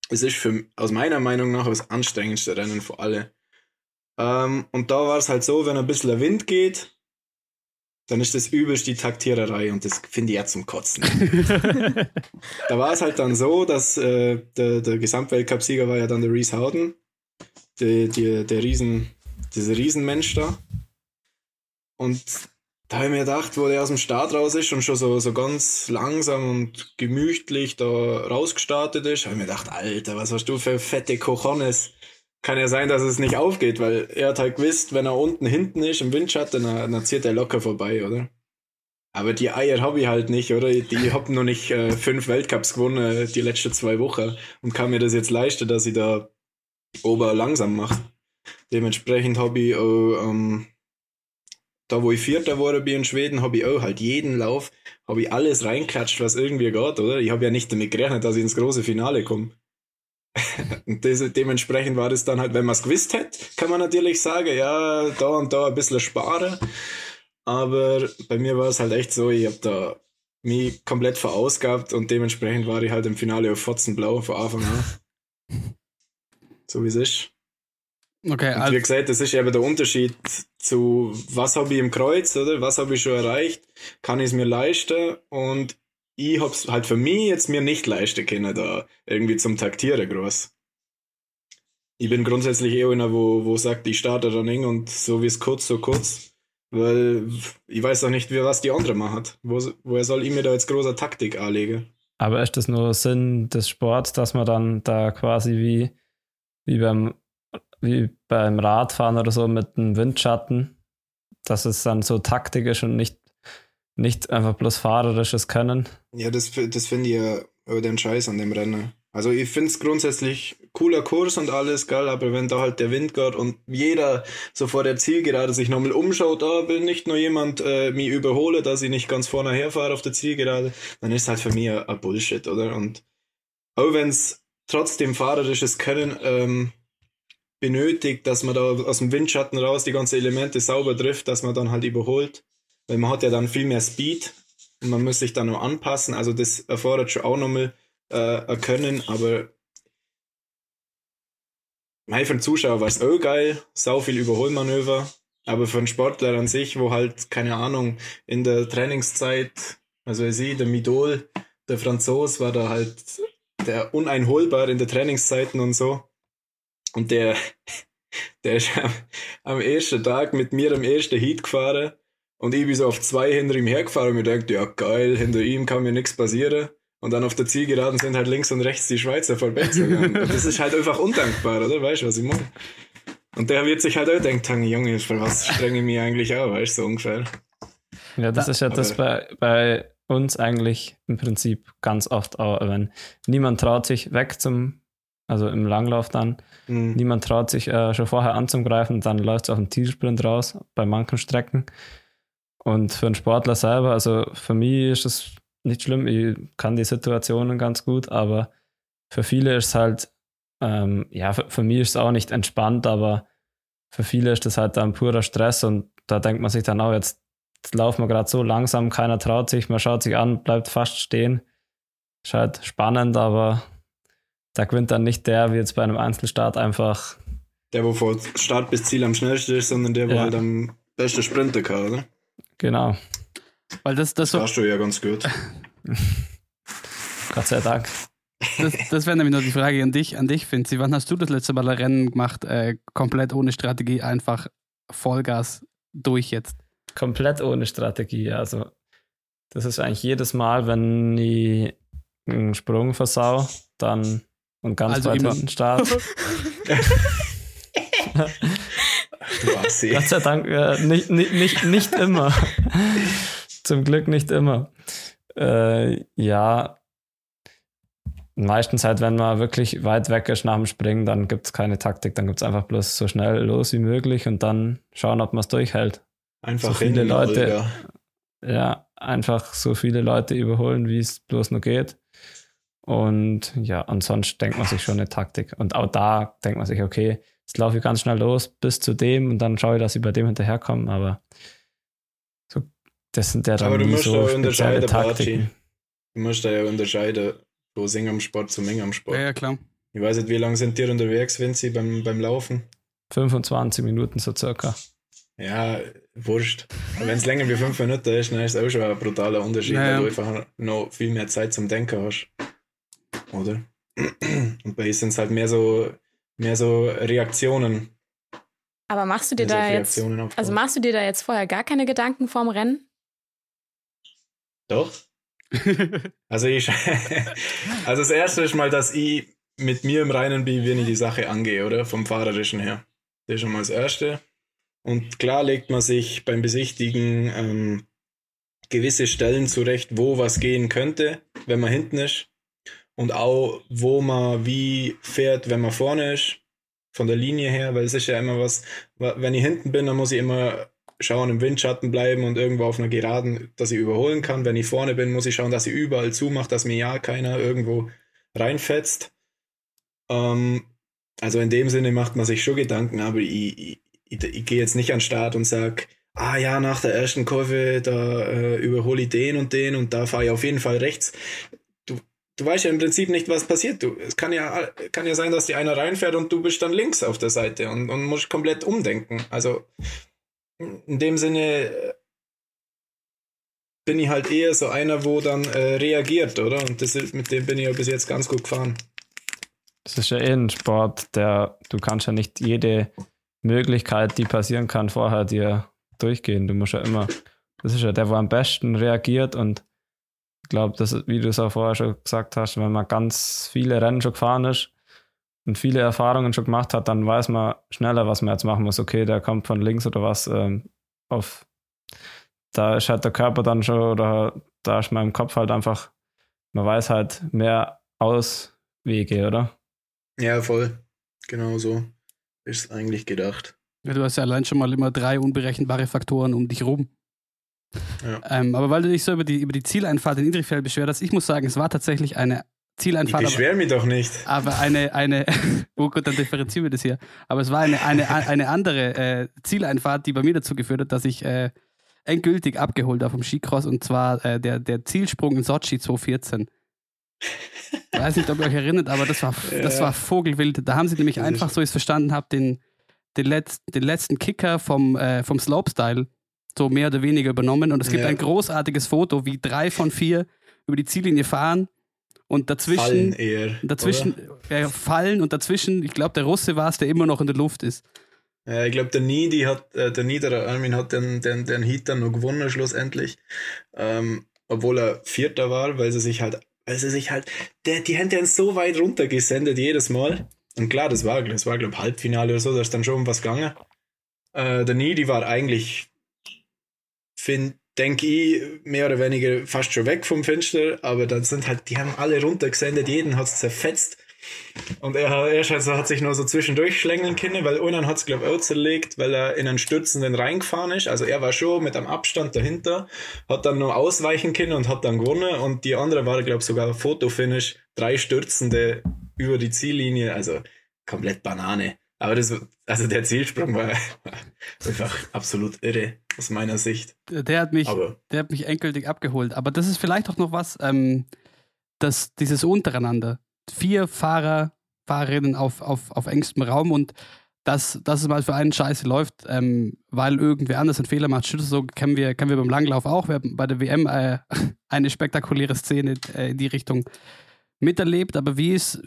Es ist für, aus meiner Meinung nach das anstrengendste Rennen für alle. Ähm, und da war es halt so, wenn ein bisschen der Wind geht, dann ist das übelst die Taktiererei und das finde ich ja zum Kotzen. *laughs* da war es halt dann so, dass äh, der, der Gesamtweltcup-Sieger war ja dann der Reese Howden, der, der, der Riesen, dieser Riesenmensch da. Und da habe ich mir gedacht, wo der aus dem Start raus ist und schon so, so ganz langsam und gemütlich da rausgestartet ist, habe ich mir gedacht, Alter, was hast du für fette Cojones? kann ja sein, dass es nicht aufgeht, weil er hat halt gewusst, wenn er unten hinten ist im Windschatten, dann, dann zieht er locker vorbei, oder? Aber die Eier habe ich halt nicht, oder? Die haben noch nicht äh, fünf Weltcups gewonnen äh, die letzten zwei Wochen und kann mir das jetzt leisten, dass ich da ober langsam mache. Dementsprechend habe ich auch, ähm, da wo ich Vierter wurde bin in Schweden, habe ich auch halt jeden Lauf, habe ich alles reinklatscht, was irgendwie geht, oder? Ich habe ja nicht damit gerechnet, dass ich ins große Finale komme. *laughs* und das, dementsprechend war das dann halt, wenn man es gewusst hätte, kann man natürlich sagen, ja, da und da ein bisschen sparen. Aber bei mir war es halt echt so, ich habe da mich komplett verausgabt und dementsprechend war ich halt im Finale auf Fotzenblau von Anfang an. *laughs* so wie es ist. Okay, und wie gesagt, das ist eben der Unterschied zu, was habe ich im Kreuz, oder? Was habe ich schon erreicht? Kann ich es mir leisten? Und ich hab's halt für mich jetzt mir nicht leisten können, da irgendwie zum Taktieren groß. Ich bin grundsätzlich eher einer, wo, wo sagt, ich starte dann eng und so wie es kurz, so kurz. Weil ich weiß auch nicht, wie was die andere machen. Wo, woher soll ich mir da jetzt großer Taktik anlegen? Aber ist das nur Sinn des Sports, dass man dann da quasi wie, wie beim wie beim Radfahren oder so mit einem Windschatten, dass es dann so Taktik und nicht nicht einfach bloß fahrerisches Können. Ja, das, das finde ich ja den Scheiß an dem Rennen. Also ich finde es grundsätzlich cooler Kurs und alles, geil, aber wenn da halt der Wind geht und jeder so vor der Zielgerade sich nochmal umschaut, da will nicht nur jemand äh, mich überhole, dass ich nicht ganz vorne herfahre auf der Zielgerade, dann ist halt für mich ein Bullshit, oder? Und auch wenn es trotzdem fahrerisches Können ähm, benötigt, dass man da aus dem Windschatten raus die ganzen Elemente sauber trifft, dass man dann halt überholt, weil man hat ja dann viel mehr Speed und man muss sich dann noch anpassen. Also das erfordert schon auch nochmal äh, Können, aber Mei, für den Zuschauer war es auch geil, sau viel Überholmanöver, aber für einen Sportler an sich, wo halt, keine Ahnung, in der Trainingszeit, also ich sehe, der Midol, der Franzos war da halt der uneinholbar in der Trainingszeiten und so. Und der, *laughs* der ist am, am ersten Tag mit mir am ersten Heat gefahren und ich bin so auf zwei hinter ihm hergefahren und mir dachte, ja geil, hinter ihm kann mir nichts passieren. Und dann auf der Zielgeraden sind halt links und rechts die Schweizer vorbeigegangen. und das ist halt einfach undankbar, oder? Weißt du, was ich meine? Und der wird sich halt auch denken, Junge, für was strenge ich mich eigentlich auch, weißt du, so ungefähr. Ja, das ist ja das bei, bei uns eigentlich im Prinzip ganz oft auch, wenn niemand traut sich weg zum, also im Langlauf dann, mhm. niemand traut sich äh, schon vorher anzugreifen, dann läuft es auf den Zielsprint raus, bei manchen Strecken. Und für einen Sportler selber, also für mich ist es nicht schlimm, ich kann die Situationen ganz gut, aber für viele ist es halt, ähm, ja, für, für, mich ist es auch nicht entspannt, aber für viele ist das halt dann purer Stress und da denkt man sich dann auch, jetzt, jetzt laufen wir gerade so langsam, keiner traut sich, man schaut sich an, bleibt fast stehen. Ist halt spannend, aber da gewinnt dann nicht der, wie jetzt bei einem Einzelstart einfach. Der, wo vor Start bis Ziel am schnellsten ist, sondern der, wo ja. halt am besten Sprinter kann, oder? Genau. Weil das, das, das du ja ganz gut. Gott sei Dank. Das, das wäre nämlich noch die Frage an dich, an dich, Finzi. Wann hast du das letzte Mal ein Rennen gemacht, äh, komplett ohne Strategie, einfach Vollgas durch jetzt? Komplett ohne Strategie, also das ist eigentlich jedes Mal, wenn ich einen Sprung versau, dann und ganz also weit hinten start. *laughs* Gott sei Dank, äh, nicht, nicht, nicht, nicht immer. *laughs* Zum Glück nicht immer. Äh, ja, meistens halt, wenn man wirklich weit weg ist nach dem Springen, dann gibt es keine Taktik, dann gibt es einfach bloß so schnell los wie möglich und dann schauen, ob man es durchhält. Einfach so viele Leute. Ja, einfach so viele Leute überholen, wie es bloß nur geht. Und ja, ansonsten denkt man sich schon eine Taktik. Und auch da denkt man sich, okay, jetzt laufe ich ganz schnell los bis zu dem und dann schaue ich, dass ich bei dem hinterherkomme. Aber so, das sind ja dann Aber du musst so da unterscheiden, Party. Du musst da ja unterscheiden, wo Sing am Sport zu Ming am Sport. Ja, ja, klar. Ich weiß nicht, wie lange sind die unterwegs, Vinci, beim, beim Laufen? 25 Minuten so circa. Ja, wurscht. Wenn es länger wie fünf Minuten ist, dann ist es auch schon ein brutaler Unterschied, naja. weil du einfach noch viel mehr Zeit zum Denken hast. Oder? Und bei sind es halt mehr so, mehr so Reaktionen. Aber machst du dir da jetzt, also machst du dir da jetzt vorher gar keine Gedanken vorm Rennen? Doch. *laughs* also ich, *laughs* also das erste ist mal, dass ich mit mir im Reinen bin, wenn ich die Sache angehe, oder? Vom Fahrerischen her. Das ist schon mal das erste. Und klar legt man sich beim Besichtigen ähm, gewisse Stellen zurecht, wo was gehen könnte, wenn man hinten ist. Und auch, wo man wie fährt, wenn man vorne ist. Von der Linie her, weil es ist ja immer was, wenn ich hinten bin, dann muss ich immer schauen, im Windschatten bleiben und irgendwo auf einer Geraden, dass ich überholen kann. Wenn ich vorne bin, muss ich schauen, dass ich überall zumache, dass mir ja keiner irgendwo reinfetzt. Ähm, also in dem Sinne macht man sich schon Gedanken, aber ich, ich, ich, ich gehe jetzt nicht an den Start und sage, ah ja, nach der ersten Kurve, da äh, überhole ich den und den und da fahre ich auf jeden Fall rechts. Du, weißt ja im Prinzip nicht, was passiert. Du, es kann ja, kann ja sein, dass die einer reinfährt und du bist dann links auf der Seite und, und musst komplett umdenken. Also in dem Sinne äh, bin ich halt eher so einer, wo dann äh, reagiert, oder? Und das mit dem bin ich ja bis jetzt ganz gut gefahren. Das ist ja eh ein Sport, der du kannst ja nicht jede Möglichkeit, die passieren kann, vorher dir durchgehen. Du musst ja immer, das ist ja der, wo am besten reagiert und ich glaube, wie du es auch vorher schon gesagt hast, wenn man ganz viele Rennen schon gefahren ist und viele Erfahrungen schon gemacht hat, dann weiß man schneller, was man jetzt machen muss. Okay, der kommt von links oder was ähm, auf. Da ist halt der Körper dann schon oder da ist man im Kopf halt einfach, man weiß halt mehr Auswege, oder? Ja, voll. Genau so ist eigentlich gedacht. Ja, du hast ja allein schon mal immer drei unberechenbare Faktoren um dich rum. Ja. Ähm, aber weil du dich so über die, über die Zieleinfahrt in Idrifeld beschwert hast, ich muss sagen, es war tatsächlich eine Zieleinfahrt. Ich beschwer mich doch nicht. Aber eine, eine, *laughs* oh gut, dann differenzieren wir das hier. Aber es war eine, eine, eine andere äh, Zieleinfahrt, die bei mir dazu geführt hat, dass ich äh, endgültig abgeholt habe vom Skicross und zwar äh, der, der Zielsprung in Sochi 2014. Ich weiß nicht, ob ihr euch erinnert, aber das war, das war Vogelwild. Da haben sie nämlich einfach, so ich es verstanden habe, den, den, Letz-, den letzten Kicker vom, äh, vom Slopestyle so mehr oder weniger übernommen. Und es gibt ja. ein großartiges Foto, wie drei von vier über die Ziellinie fahren und dazwischen fallen eher, dazwischen äh, fallen und dazwischen, ich glaube, der Russe war es, der immer noch in der Luft ist. Ja, ich glaube, der Niedi hat, äh, der Niederer Armin hat den, den, den Heat dann noch gewonnen schlussendlich. Ähm, obwohl er Vierter war, weil sie sich halt weil sie sich halt, der, die Hände so weit runter gesendet jedes Mal. Und klar, das war, das war, glaube ich, Halbfinale oder so, da ist dann schon um was gegangen. Äh, der Needy war eigentlich, denke ich, mehr oder weniger fast schon weg vom Fenster, aber dann sind halt, die haben alle runtergesendet, jeden hat es zerfetzt. Und er, er also hat sich nur so zwischendurch schlängeln können, weil Unan hat es, glaube ich, auch zerlegt, weil er in einen stürzenden reingefahren ist. Also er war schon mit einem Abstand dahinter, hat dann nur ausweichen können und hat dann gewonnen. Und die andere war, glaube ich, sogar Fotofinish, drei Stürzende über die Ziellinie. Also komplett Banane. Aber das, also der Zielsprung war *laughs* einfach absolut irre aus meiner Sicht. Der hat mich, Aber. der hat mich endgültig abgeholt. Aber das ist vielleicht auch noch was, ähm, dass dieses untereinander vier Fahrer, Fahrerinnen auf, auf, auf engstem Raum und dass, dass es mal für einen Scheiße läuft, ähm, weil irgendwer anders einen Fehler macht. So kennen wir, kennen wir beim Langlauf auch. Wir haben bei der WM äh, *laughs* eine spektakuläre Szene äh, in die Richtung miterlebt. Aber wie ist,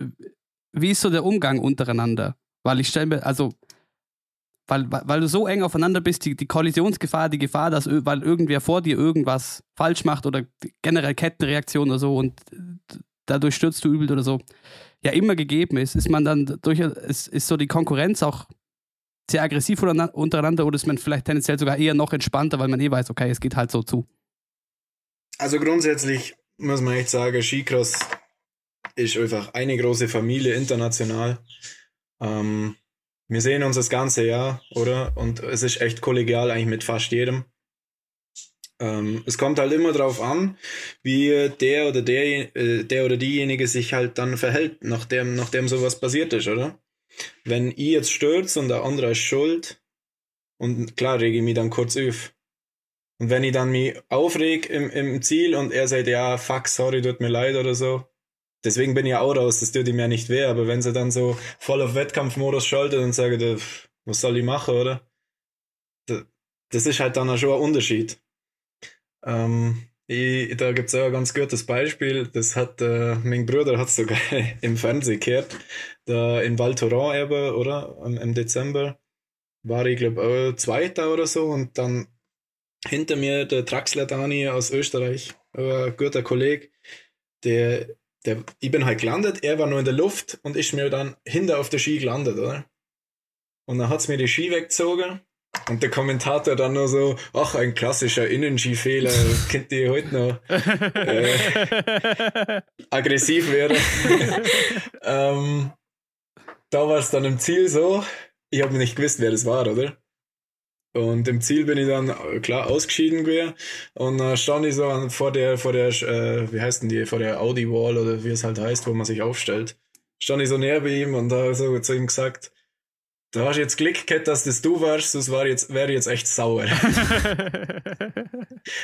wie ist so der Umgang untereinander? Weil ich stelle mir, also, weil, weil du so eng aufeinander bist, die, die Kollisionsgefahr, die Gefahr, dass weil irgendwer vor dir irgendwas falsch macht oder generell Kettenreaktion oder so und dadurch stürzt du übel oder so, ja immer gegeben ist, ist man dann durch, ist, ist so die Konkurrenz auch sehr aggressiv untereinander oder ist man vielleicht tendenziell sogar eher noch entspannter, weil man eh weiß, okay, es geht halt so zu? Also grundsätzlich muss man echt sagen, Skicross ist einfach eine große Familie international. Ähm, wir sehen uns das ganze Jahr, oder? Und es ist echt kollegial eigentlich mit fast jedem. Ähm, es kommt halt immer darauf an, wie der oder der, äh, der oder diejenige sich halt dann verhält, nachdem, nachdem sowas passiert ist, oder? Wenn ich jetzt stürzt und der andere ist schuld, und klar rege ich mich dann kurz auf. Und wenn ich dann mich aufreg im, im Ziel und er sagt, ja, fuck, sorry, tut mir leid oder so, deswegen bin ich auch raus, das tut ihm ja nicht weh, aber wenn sie dann so voll auf Wettkampfmodus schaltet und sagt, was soll ich machen, oder? Das ist halt dann auch schon ein Unterschied. Ähm, ich, da gibt es auch ein ganz gutes Beispiel. Das hat äh, mein Bruder hat sogar *laughs* im Fernsehen gehört. Da in Val Thorens eben, oder? Im, Im, Dezember war ich, glaube auch Zweiter oder so. Und dann hinter mir der Traxler Dani aus Österreich, ein guter Kollege, der, der, ich bin halt gelandet, er war nur in der Luft und ich mir dann hinter auf der Ski gelandet, oder? Und dann hat es mir die Ski weggezogen und der Kommentator dann nur so, ach, ein klassischer Innenski-Fehler, *laughs* kennt ihr heute noch *laughs* äh, aggressiv werden. *laughs* ähm, da war es dann im Ziel so, ich habe nicht gewusst, wer das war, oder? Und im Ziel bin ich dann äh, klar ausgeschieden gewesen und dann stand ich so vor der, vor der, äh, wie heißt denn die, vor der Audi Wall oder wie es halt heißt, wo man sich aufstellt. Stand ich so näher bei ihm und da so zu ihm gesagt, Du hast jetzt Glück gehabt, dass das du warst, das war jetzt, wäre jetzt echt sauer. *laughs*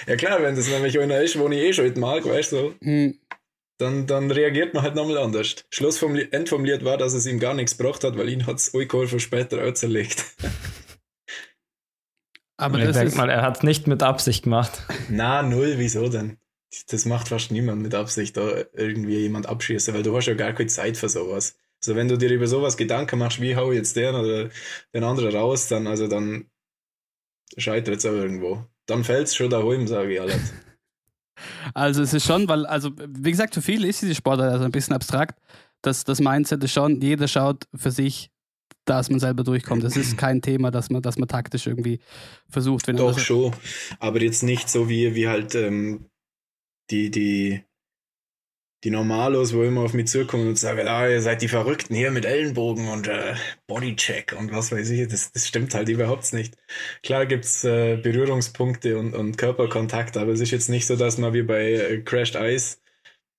ja klar, wenn das nämlich einer ist, wo ich eh schon mag, weißt du, mhm. dann, dann reagiert man halt nochmal anders. Schluss vom End vom Lied war, dass es ihm gar nichts gebracht hat, weil ihn hat es für später auch zerlegt. *laughs* Aber ich denke mal, er hat es nicht mit Absicht gemacht. *laughs* Na, null, wieso denn? Das macht fast niemand mit Absicht, da irgendwie jemand abschießen, weil du hast ja gar keine Zeit für sowas. Also wenn du dir über sowas Gedanken machst, wie hau ich jetzt den oder den anderen raus, dann, also dann scheitert es auch irgendwo. Dann fällt es schon daheim, sage ich alles. *laughs* Also es ist schon, weil, also wie gesagt, für viele ist diese Sportart also ein bisschen abstrakt. Das, das Mindset ist schon, jeder schaut für sich, dass man selber durchkommt. Das ist kein Thema, dass man, dass man taktisch irgendwie versucht. Wenn Doch schon, aber jetzt nicht so wie, wie halt ähm, die, die die Normalos, wo immer auf mich zukommen und sagen, ah, ihr seid die Verrückten hier mit Ellenbogen und äh, Bodycheck und was weiß ich, das, das stimmt halt überhaupt nicht. Klar gibt's äh, Berührungspunkte und, und Körperkontakt, aber es ist jetzt nicht so, dass man wie bei äh, Crashed Ice,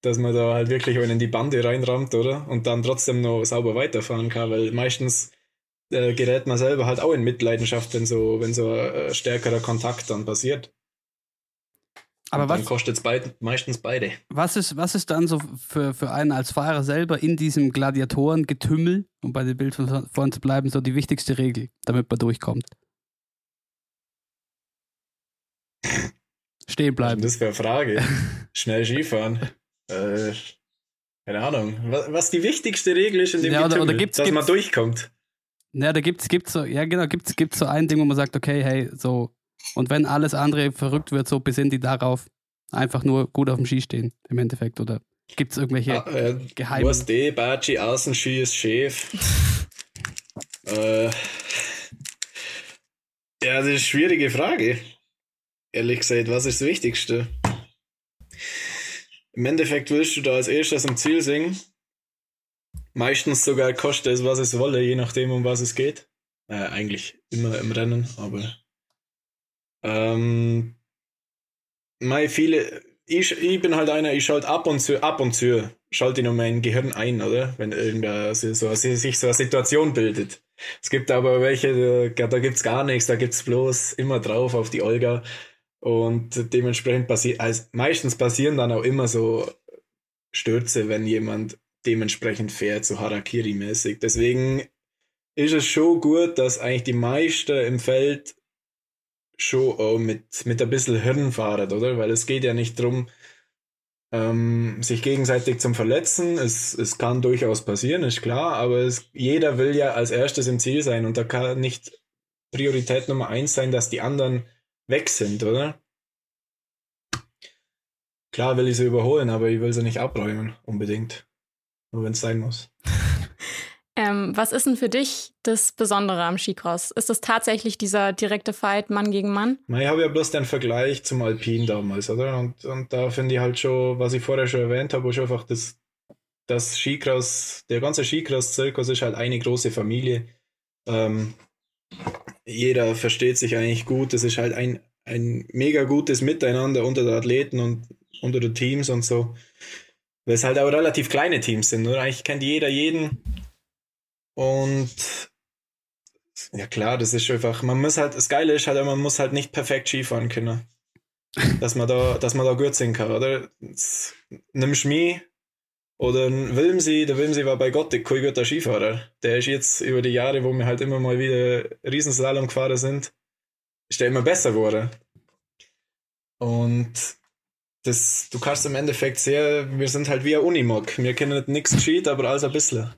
dass man da halt wirklich in die Bande reinrammt, oder? Und dann trotzdem noch sauber weiterfahren kann, weil meistens äh, gerät man selber halt auch in Mitleidenschaft, wenn so, wenn so äh, stärkerer Kontakt dann passiert. Aber was, dann kostet es beid, meistens beide. Was ist, was ist dann so für, für einen als Fahrer selber in diesem Gladiatorengetümmel, um bei dem Bild von vorhin zu bleiben, so die wichtigste Regel, damit man durchkommt? *laughs* Stehen bleiben. Das wäre eine Frage. *laughs* Schnell Skifahren. äh, keine Ahnung. Was, was, die wichtigste Regel ist in dem ja, oder, Getümmel, oder gibt's, dass gibt's, man durchkommt. Ja, da gibt's, gibt's so, ja genau, gibt's, gibt's so ein Ding, wo man sagt, okay, hey, so und wenn alles andere verrückt wird, so besinnen die darauf, einfach nur gut auf dem Ski stehen, im Endeffekt. Oder gibt es irgendwelche ah, äh, geheimen... Was die, Baci, Außenski ist Chef. *laughs* äh, ja, das ist eine schwierige Frage. Ehrlich gesagt, was ist das Wichtigste? Im Endeffekt willst du da als erstes im Ziel singen. Meistens sogar kostet es, was es wolle, je nachdem, um was es geht. Äh, eigentlich immer im Rennen, aber ähm, mei, viele, ich, ich bin halt einer, ich schalte ab und zu, ab und zu, schalte ich noch mein Gehirn ein, oder? Wenn irgendwer so, so, sich so eine Situation bildet. Es gibt aber welche, da, da gibt's gar nichts, da gibt's bloß immer drauf auf die Olga. Und dementsprechend passiert, also meistens passieren dann auch immer so Stürze, wenn jemand dementsprechend fährt, so Harakiri-mäßig. Deswegen ist es schon gut, dass eigentlich die meisten im Feld schon auch mit, mit ein bisschen Hirn fahren, oder? Weil es geht ja nicht darum, ähm, sich gegenseitig zum Verletzen. Es, es kann durchaus passieren, ist klar, aber es, jeder will ja als erstes im Ziel sein und da kann nicht Priorität Nummer eins sein, dass die anderen weg sind, oder? Klar will ich sie überholen, aber ich will sie nicht abräumen, unbedingt. Nur wenn es sein muss. Ähm, was ist denn für dich das Besondere am Skicross? Ist das tatsächlich dieser direkte Fight Mann gegen Mann? Na, ich habe ja bloß den Vergleich zum Alpin damals, oder? Und, und da finde ich halt schon, was ich vorher schon erwähnt habe, ist einfach das, das Skicross, der ganze Skicross-Zirkus ist halt eine große Familie. Ähm, jeder versteht sich eigentlich gut. Es ist halt ein, ein mega gutes Miteinander unter den Athleten und unter den Teams und so. Weil es halt auch relativ kleine Teams sind, oder? Eigentlich kennt jeder jeden. Und ja klar, das ist einfach, man muss halt, das Geile ist halt, man muss halt nicht perfekt Skifahren können. dass man da, dass man da gut singen kann, oder? Nimmst mich oder ein Wilmsi, der Wilmsi war bei Gott kein guter Skifahrer. Der ist jetzt über die Jahre, wo wir halt immer mal wieder Riesenslalom gefahren sind, ist der immer besser geworden. Und das, du kannst im Endeffekt sehr, wir sind halt wie ein Unimog. Wir kennen nichts geschieht, aber alles ein bisschen.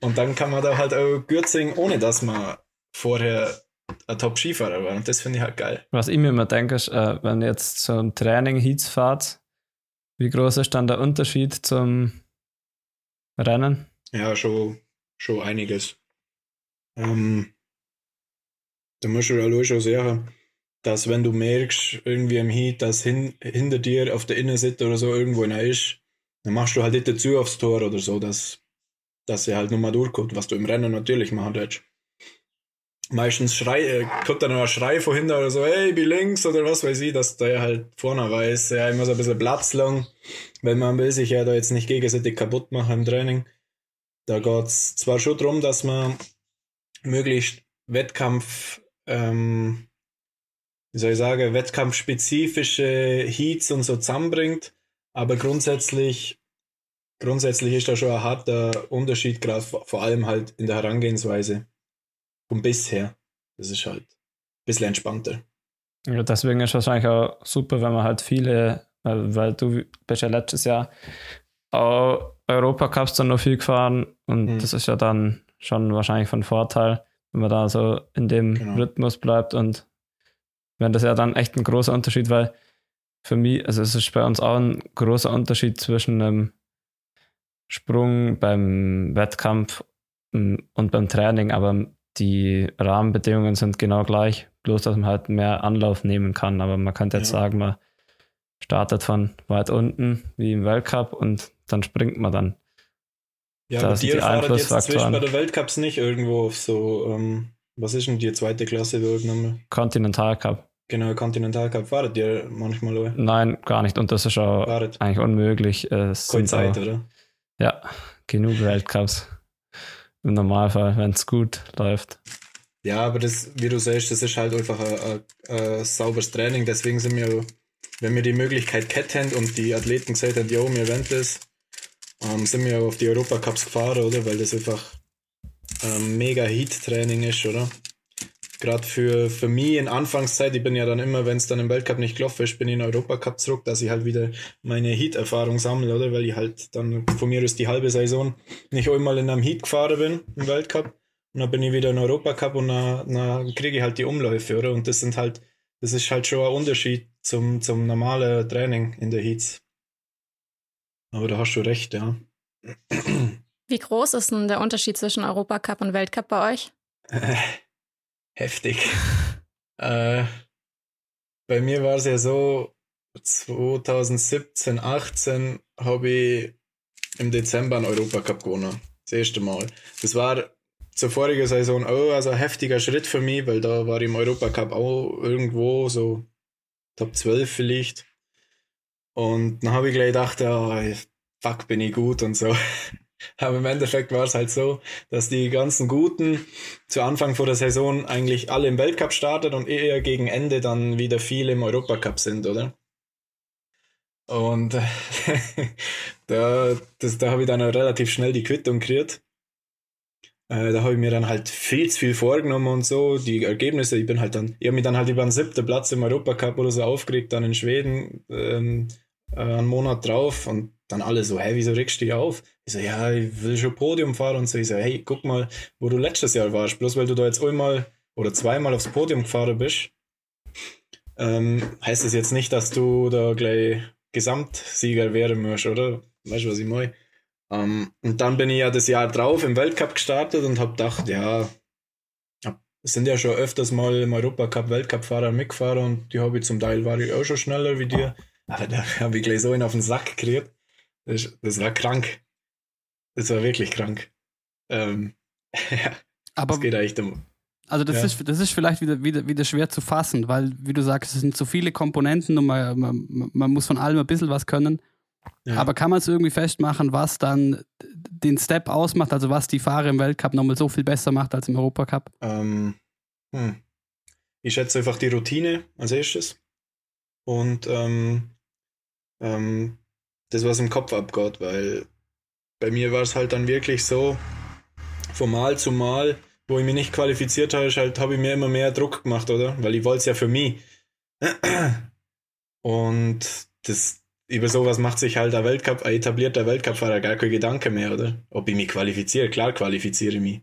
Und dann kann man da halt auch gut singen, ohne dass man vorher ein Top-Skifahrer war. Und das finde ich halt geil. Was ich mir immer denke, ist, äh, wenn jetzt ein Training Heats fahrt, wie groß ist dann der Unterschied zum Rennen? Ja, schon, schon einiges. Ähm, da musst du ja schon sagen, dass wenn du merkst, irgendwie im Heat, dass hin, hinter dir auf der Innenseite oder so irgendwo einer ist, dann machst du halt nicht dazu aufs Tor oder so, dass, dass er halt nochmal durchkommt, was du im Rennen natürlich machen willst. Meistens schrei, äh, kommt dann ein Schrei von hinten oder so, hey, bin links oder was weiß ich, dass der halt vorne weiß, ja, immer so ein bisschen Platz lang, weil man will sich ja da jetzt nicht gegenseitig kaputt machen im Training. Da geht's zwar schon darum, dass man möglichst Wettkampf ähm, wie soll ich sagen, wettkampfspezifische Heats und so zusammenbringt. Aber grundsätzlich, grundsätzlich ist da schon ein harter Unterschied, gerade vor allem halt in der Herangehensweise vom bisher. Das ist halt ein bisschen entspannter. Ja, deswegen ist es wahrscheinlich auch super, wenn man halt viele, weil du bist ja letztes Jahr auch Europacups dann noch viel gefahren und mhm. das ist ja dann schon wahrscheinlich von Vorteil, wenn man da so in dem genau. Rhythmus bleibt und wäre das ja dann echt ein großer Unterschied, weil für mich, also es ist bei uns auch ein großer Unterschied zwischen einem Sprung beim Wettkampf und beim Training, aber die Rahmenbedingungen sind genau gleich, bloß dass man halt mehr Anlauf nehmen kann. Aber man könnte jetzt ja. sagen, man startet von weit unten wie im Weltcup und dann springt man dann. Ja, da aber die Einflussfaktoren. jetzt bei der Weltcups nicht irgendwo auf so, ähm, was ist denn die zweite Klasse irgendwann? Genau, Continental Cup fahrt ihr manchmal, oder? Nein, gar nicht. Und das ist auch Fahret. eigentlich unmöglich. Es Keine Zeit, auch, oder? Ja, genug Weltcups. Im Normalfall, wenn es gut läuft. Ja, aber das, wie du sagst, das ist halt einfach ein, ein, ein sauberes Training. Deswegen sind wir, wenn wir die Möglichkeit ketten und die Athleten gesagt haben, jo, wir wollen das, ähm, sind wir auf die Europacups gefahren, oder? Weil das einfach ein mega Heat-Training ist, oder? Gerade für, für mich in Anfangszeit, ich bin ja dann immer, wenn es dann im Weltcup nicht gelaufen ist, bin ich in Europacup zurück, dass ich halt wieder meine Heat-Erfahrung sammle, oder? Weil ich halt dann von mir ist die halbe Saison nicht einmal in einem Heat gefahren bin im Weltcup. Und dann bin ich wieder in Europacup und dann, dann kriege ich halt die Umläufe, oder? Und das sind halt, das ist halt schon ein Unterschied zum, zum normalen Training in der Heats. Aber da hast du recht, ja. Wie groß ist denn der Unterschied zwischen Europacup und Weltcup bei euch? *laughs* heftig. *laughs* äh, bei mir war es ja so, 2017, 18 habe ich im Dezember einen Europacup gewonnen. Das erste Mal. Das war zur vorigen Saison auch also ein heftiger Schritt für mich, weil da war ich im Europacup auch irgendwo so Top 12 vielleicht. Und dann habe ich gleich gedacht, oh, fuck, bin ich gut und so. *laughs* Aber im Endeffekt war es halt so, dass die ganzen Guten zu Anfang vor der Saison eigentlich alle im Weltcup startet und eher gegen Ende dann wieder viele im Europacup sind, oder? Und *laughs* da, da habe ich dann relativ schnell die Quittung gekriegt. Äh, da habe ich mir dann halt viel zu viel vorgenommen und so. Die Ergebnisse, ich bin halt dann, ich habe mich dann halt über den siebten Platz im Europacup oder so aufgeregt, dann in Schweden ähm, äh, einen Monat drauf und dann alle so, hey, wieso regst du dich auf? Ich so, ja, ich will schon Podium fahren und so. Ich so, hey, guck mal, wo du letztes Jahr warst. Bloß weil du da jetzt einmal oder zweimal aufs Podium gefahren bist, ähm, heißt das jetzt nicht, dass du da gleich Gesamtsieger werden musst, oder? Weißt du, was ich meine? Ähm, und dann bin ich ja das Jahr drauf im Weltcup gestartet und hab gedacht, ja, es sind ja schon öfters mal im Europacup Weltcup-Fahrer mitgefahren und die habe ich zum Teil war ich auch schon schneller wie dir. Aber da habe ich gleich so einen auf den Sack gekriegt. Das, das war krank. Das war wirklich krank. Ähm, *laughs* ja, aber das geht echt um. Also das, ja. ist, das ist vielleicht wieder, wieder, wieder schwer zu fassen, weil, wie du sagst, es sind so viele Komponenten und man, man, man muss von allem ein bisschen was können. Ja. Aber kann man es irgendwie festmachen, was dann den Step ausmacht, also was die Fahrer im Weltcup nochmal so viel besser macht als im Europacup? Ähm, hm. Ich schätze einfach die Routine als erstes. Und ähm, ähm, das, was im Kopf abgeht, weil bei mir war es halt dann wirklich so, von Mal zu Mal, wo ich mich nicht qualifiziert habe, halt, habe ich mir immer mehr Druck gemacht, oder? Weil ich wollte es ja für mich. *clears throat* Und das, über sowas macht sich halt der Weltcup, ein etablierter Weltcup-Fahrer gar kein Gedanke mehr, oder? Ob ich mich qualifiziere, klar qualifiziere ich mich.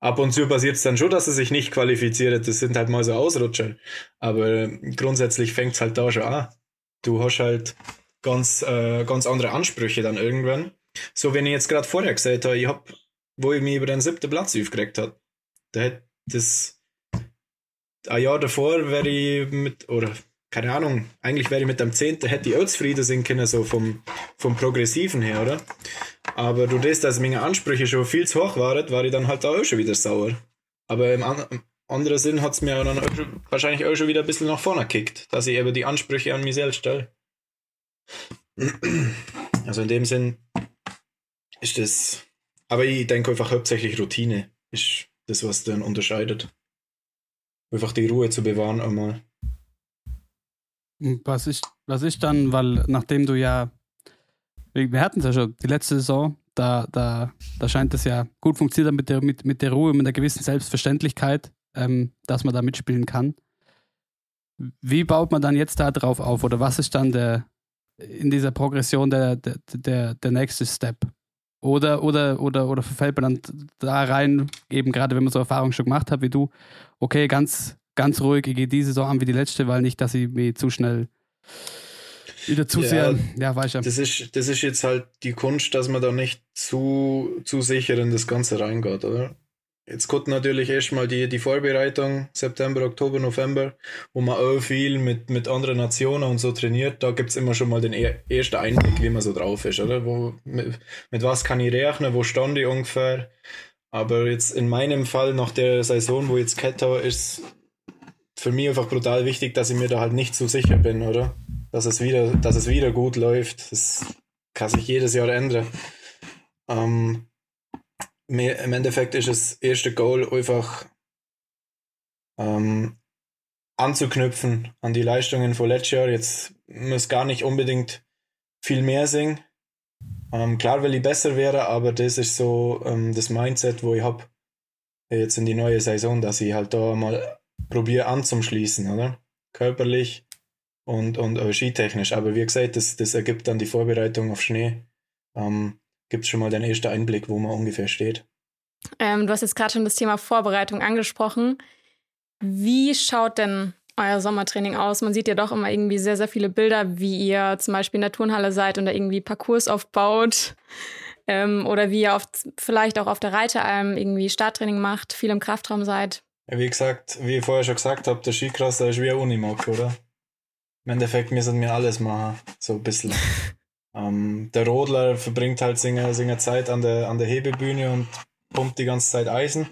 Ab und zu passiert es dann schon, dass er sich nicht qualifiziert, das sind halt mal so Ausrutscher. Aber grundsätzlich fängt es halt da schon an. Du hast halt ganz, äh, ganz andere Ansprüche dann irgendwann. So, wenn ich jetzt gerade vorher gesagt habe, ich habe wo ich mich über den siebten Platz aufgeregt habe. Da hätte das ein Jahr davor wäre ich mit, oder keine Ahnung, eigentlich wäre ich mit dem zehnten, hätte ich auch zufrieden sein können, so vom, vom Progressiven her, oder? Aber du das, dass meine Ansprüche schon viel zu hoch waren, war ich dann halt auch schon wieder sauer. Aber im anderen Sinn hat es mir dann auch, wahrscheinlich auch schon wieder ein bisschen nach vorne gekickt, dass ich eben die Ansprüche an mich selbst stelle. Also in dem Sinn ist das aber ich denke einfach hauptsächlich Routine ist das, was dann unterscheidet. Einfach die Ruhe zu bewahren einmal. Was ist, was ist dann, weil nachdem du ja, wir hatten es ja schon, die letzte Saison, da, da, da scheint es ja gut funktioniert mit der, mit, mit der Ruhe, mit einer gewissen Selbstverständlichkeit, ähm, dass man da mitspielen kann. Wie baut man dann jetzt da drauf auf? Oder was ist dann der in dieser Progression der, der, der, der nächste Step? Oder, oder, oder, oder verfällt man dann da rein, eben gerade wenn man so Erfahrungen schon gemacht hat wie du, okay, ganz, ganz ruhig, ich gehe diese Saison an wie die letzte, weil nicht, dass ich mich zu schnell wieder zu ja, sehr, ja, weiß ich. Das ist, das ist jetzt halt die Kunst, dass man da nicht zu, zu sicher in das Ganze reingeht, oder? Jetzt kommt natürlich erstmal die, die Vorbereitung, September, Oktober, November, wo man auch viel mit, mit anderen Nationen und so trainiert. Da gibt es immer schon mal den er ersten Einblick, wie man so drauf ist, oder? Wo, mit, mit was kann ich rechnen, wo stand ich ungefähr? Aber jetzt in meinem Fall, nach der Saison, wo jetzt Keto ist, für mich einfach brutal wichtig, dass ich mir da halt nicht so sicher bin, oder? Dass es wieder, dass es wieder gut läuft. Das kann sich jedes Jahr ändern. Ähm, im Endeffekt ist das erste Goal einfach ähm, anzuknüpfen an die Leistungen von letztes Jahr. Jetzt muss gar nicht unbedingt viel mehr singen. Ähm, klar will ich besser wäre, aber das ist so ähm, das Mindset, wo ich habe jetzt in die neue Saison, dass ich halt da mal probiere anzuschließen, oder? Körperlich und, und äh, skitechnisch. Aber wie gesagt, das, das ergibt dann die Vorbereitung auf Schnee. Ähm, gibt es schon mal den ersten Einblick, wo man ungefähr steht. Ähm, du hast jetzt gerade schon das Thema Vorbereitung angesprochen. Wie schaut denn euer Sommertraining aus? Man sieht ja doch immer irgendwie sehr, sehr viele Bilder, wie ihr zum Beispiel in der Turnhalle seid und da irgendwie Parcours aufbaut. Ähm, oder wie ihr oft vielleicht auch auf der Reiteralm irgendwie Starttraining macht, viel im Kraftraum seid. Wie gesagt, wie ich vorher schon gesagt habe, der Skicrosser ist wie ein Unimog, oder? Im Endeffekt müssen wir alles machen, so ein bisschen. *laughs* Ähm, der Rodler verbringt halt seine, seine Zeit an der, an der Hebebühne und pumpt die ganze Zeit Eisen.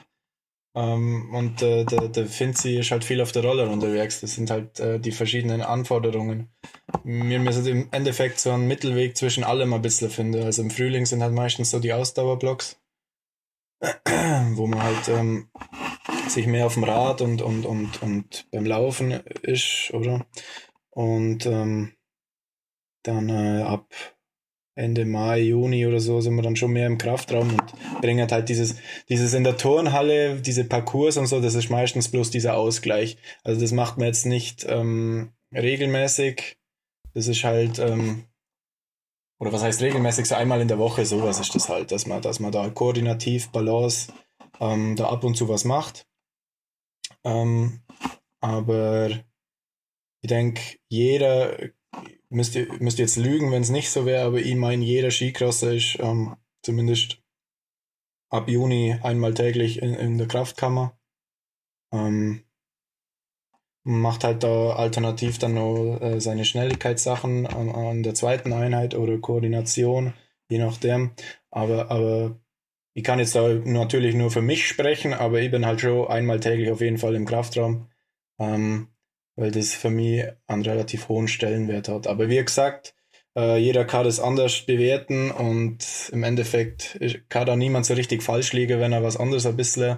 Ähm, und äh, der, der Finzi ist halt viel auf der Roller unterwegs. Das sind halt äh, die verschiedenen Anforderungen. Wir müssen im Endeffekt so einen Mittelweg zwischen allem ein bisschen finden. Also im Frühling sind halt meistens so die Ausdauerblocks, *clears throat* wo man halt ähm, sich mehr auf dem Rad und, und, und, und beim Laufen ist, oder? Und ähm, dann äh, ab Ende Mai, Juni oder so sind wir dann schon mehr im Kraftraum und bringen halt dieses, dieses in der Turnhalle, diese Parcours und so, das ist meistens bloß dieser Ausgleich. Also das macht man jetzt nicht ähm, regelmäßig. Das ist halt, ähm, oder was heißt regelmäßig, so einmal in der Woche, sowas ist das halt, dass man, dass man da koordinativ, Balance, ähm, da ab und zu was macht. Ähm, aber ich denke, jeder müsste müsst jetzt lügen, wenn es nicht so wäre, aber ich meine, jeder Skicrosser ist ähm, zumindest ab Juni einmal täglich in, in der Kraftkammer. Ähm, macht halt da alternativ dann noch äh, seine Schnelligkeitssachen an, an, der zweiten Einheit oder Koordination, je nachdem. Aber, aber ich kann jetzt da natürlich nur für mich sprechen, aber ich bin halt schon einmal täglich auf jeden Fall im Kraftraum, ähm, weil das für mich einen relativ hohen Stellenwert hat. Aber wie gesagt, äh, jeder kann das anders bewerten und im Endeffekt kann da niemand so richtig falsch liegen, wenn er was anderes ein bisschen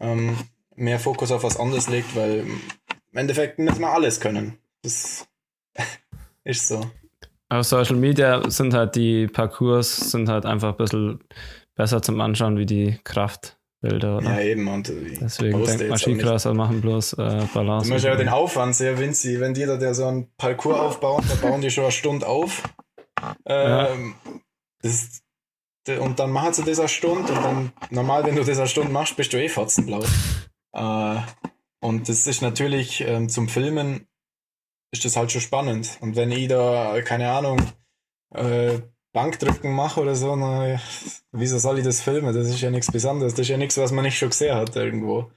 ähm, mehr Fokus auf was anderes legt, weil im Endeffekt müssen wir alles können. Das *laughs* ist so. Auf Social Media sind halt die Parcours sind halt einfach ein bisschen besser zum Anschauen wie die Kraftbilder, oder? Ja, eben. Und Deswegen denkt man, Skicrosser machen bloß äh, Balance. Du musst ja den Aufwand sehr winzig. Wenn die da der so einen Parcours *laughs* aufbauen, da bauen die schon eine Stunde auf. Ähm, ja. das, und dann machen sie das eine Stunde und dann, normal, wenn du das eine Stunde machst, bist du eh fotzenblau. äh, und das ist natürlich ähm, zum Filmen ist das halt schon spannend. Und wenn ich da, keine Ahnung, äh, Bankdrücken mache oder so, na, wieso soll ich das filmen? Das ist ja nichts Besonderes. Das ist ja nichts, was man nicht schon gesehen hat irgendwo.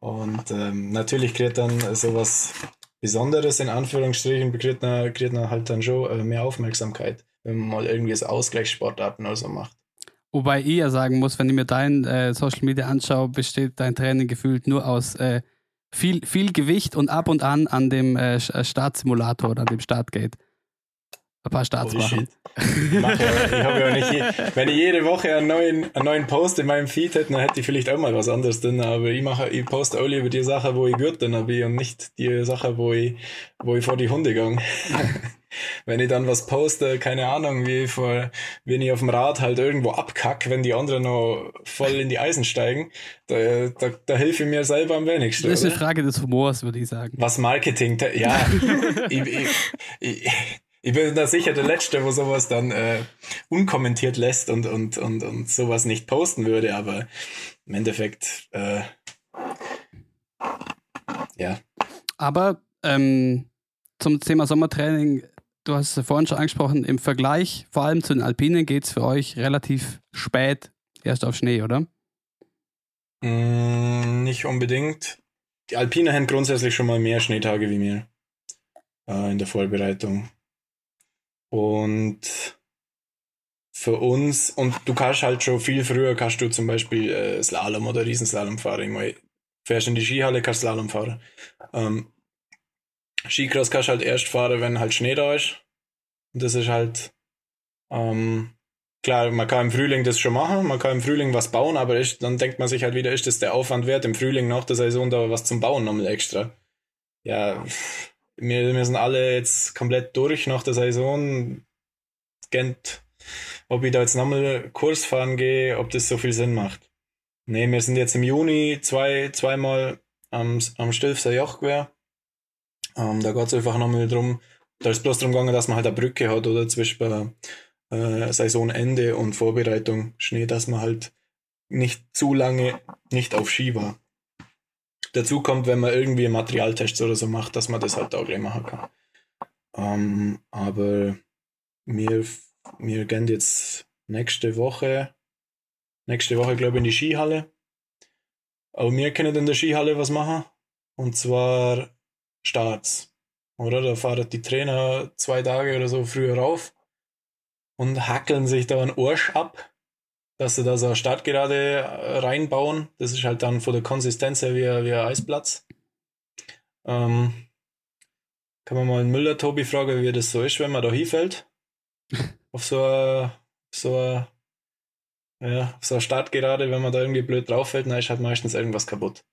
Und ähm, natürlich kriegt dann sowas Besonderes in Anführungsstrichen, kriegt man, kriegt man halt dann schon äh, mehr Aufmerksamkeit, wenn man mal irgendwie so Ausgleichssportarten oder so macht. Wobei ich ja sagen muss, wenn ich mir dein äh, Social Media anschaue, besteht dein Training gefühlt nur aus äh, viel, viel Gewicht und ab und an an dem äh Startsimulator oder an dem Startgate. Ein paar Startssachen. Ich, habe ja nicht, wenn ich jede Woche einen neuen, einen neuen Post in meinem Feed hätte, dann hätte ich vielleicht auch mal was anderes drin. Aber ich mache, ich poste auch lieber die Sachen, wo ich gut drin habe und nicht die Sachen, wo ich, wo ich vor die Hunde gehe. *laughs* wenn ich dann was poste, keine Ahnung, wie vor, wenn ich auf dem Rad halt irgendwo abkack, wenn die anderen noch voll in die Eisen steigen, da, da, da helfe ich mir selber am wenigsten. Das ist eine Frage des Humors, würde ich sagen. Was Marketing, ja, *laughs* ich, ich, ich, ich bin da sicher der Letzte, wo sowas dann äh, unkommentiert lässt und, und, und, und sowas nicht posten würde, aber im Endeffekt, äh, ja. Aber ähm, zum Thema Sommertraining, du hast es vorhin schon angesprochen, im Vergleich vor allem zu den Alpinen geht es für euch relativ spät erst auf Schnee, oder? Mm, nicht unbedingt. Die Alpine haben grundsätzlich schon mal mehr Schneetage wie mir äh, in der Vorbereitung. Und für uns, und du kannst halt schon viel früher, kannst du zum Beispiel äh, Slalom oder Riesenslalom fahren. Ich fährst in die Skihalle, kannst Slalom fahren. Ähm, Skicross kannst halt erst fahren, wenn halt Schnee da ist. Und das ist halt, ähm, klar, man kann im Frühling das schon machen, man kann im Frühling was bauen, aber ist, dann denkt man sich halt wieder, ist das der Aufwand wert, im Frühling nach der Saison da was zum Bauen nochmal extra? Ja, wir, wir sind alle jetzt komplett durch nach der Saison. Gent, ob ich da jetzt nochmal Kurs fahren gehe, ob das so viel Sinn macht. Ne, wir sind jetzt im Juni zwei, zweimal am, am Stilfser Jochquer. Ähm, da geht es einfach nochmal drum, da ist bloß darum gegangen, dass man halt eine Brücke hat oder zwischen äh, Saisonende und Vorbereitung Schnee, dass man halt nicht zu lange nicht auf Ski war dazu kommt, wenn man irgendwie Materialtests oder so macht, dass man das halt auch gleich machen kann. Ähm, aber wir, wir gehen jetzt nächste Woche, nächste Woche glaube ich in die Skihalle. Aber wir können in der Skihalle was machen. Und zwar Starts. Oder? Da fahren die Trainer zwei Tage oder so früher rauf und hackeln sich da einen Arsch ab dass sie da so eine Startgerade äh, reinbauen. Das ist halt dann von der Konsistenz her wie, wie ein Eisplatz. Ähm, kann man mal einen Müller-Tobi fragen, wie das so ist, wenn man da hinfällt. *laughs* auf so eine, so eine, ja, auf so eine Startgerade, wenn man da irgendwie blöd drauf fällt, dann ist halt meistens irgendwas kaputt.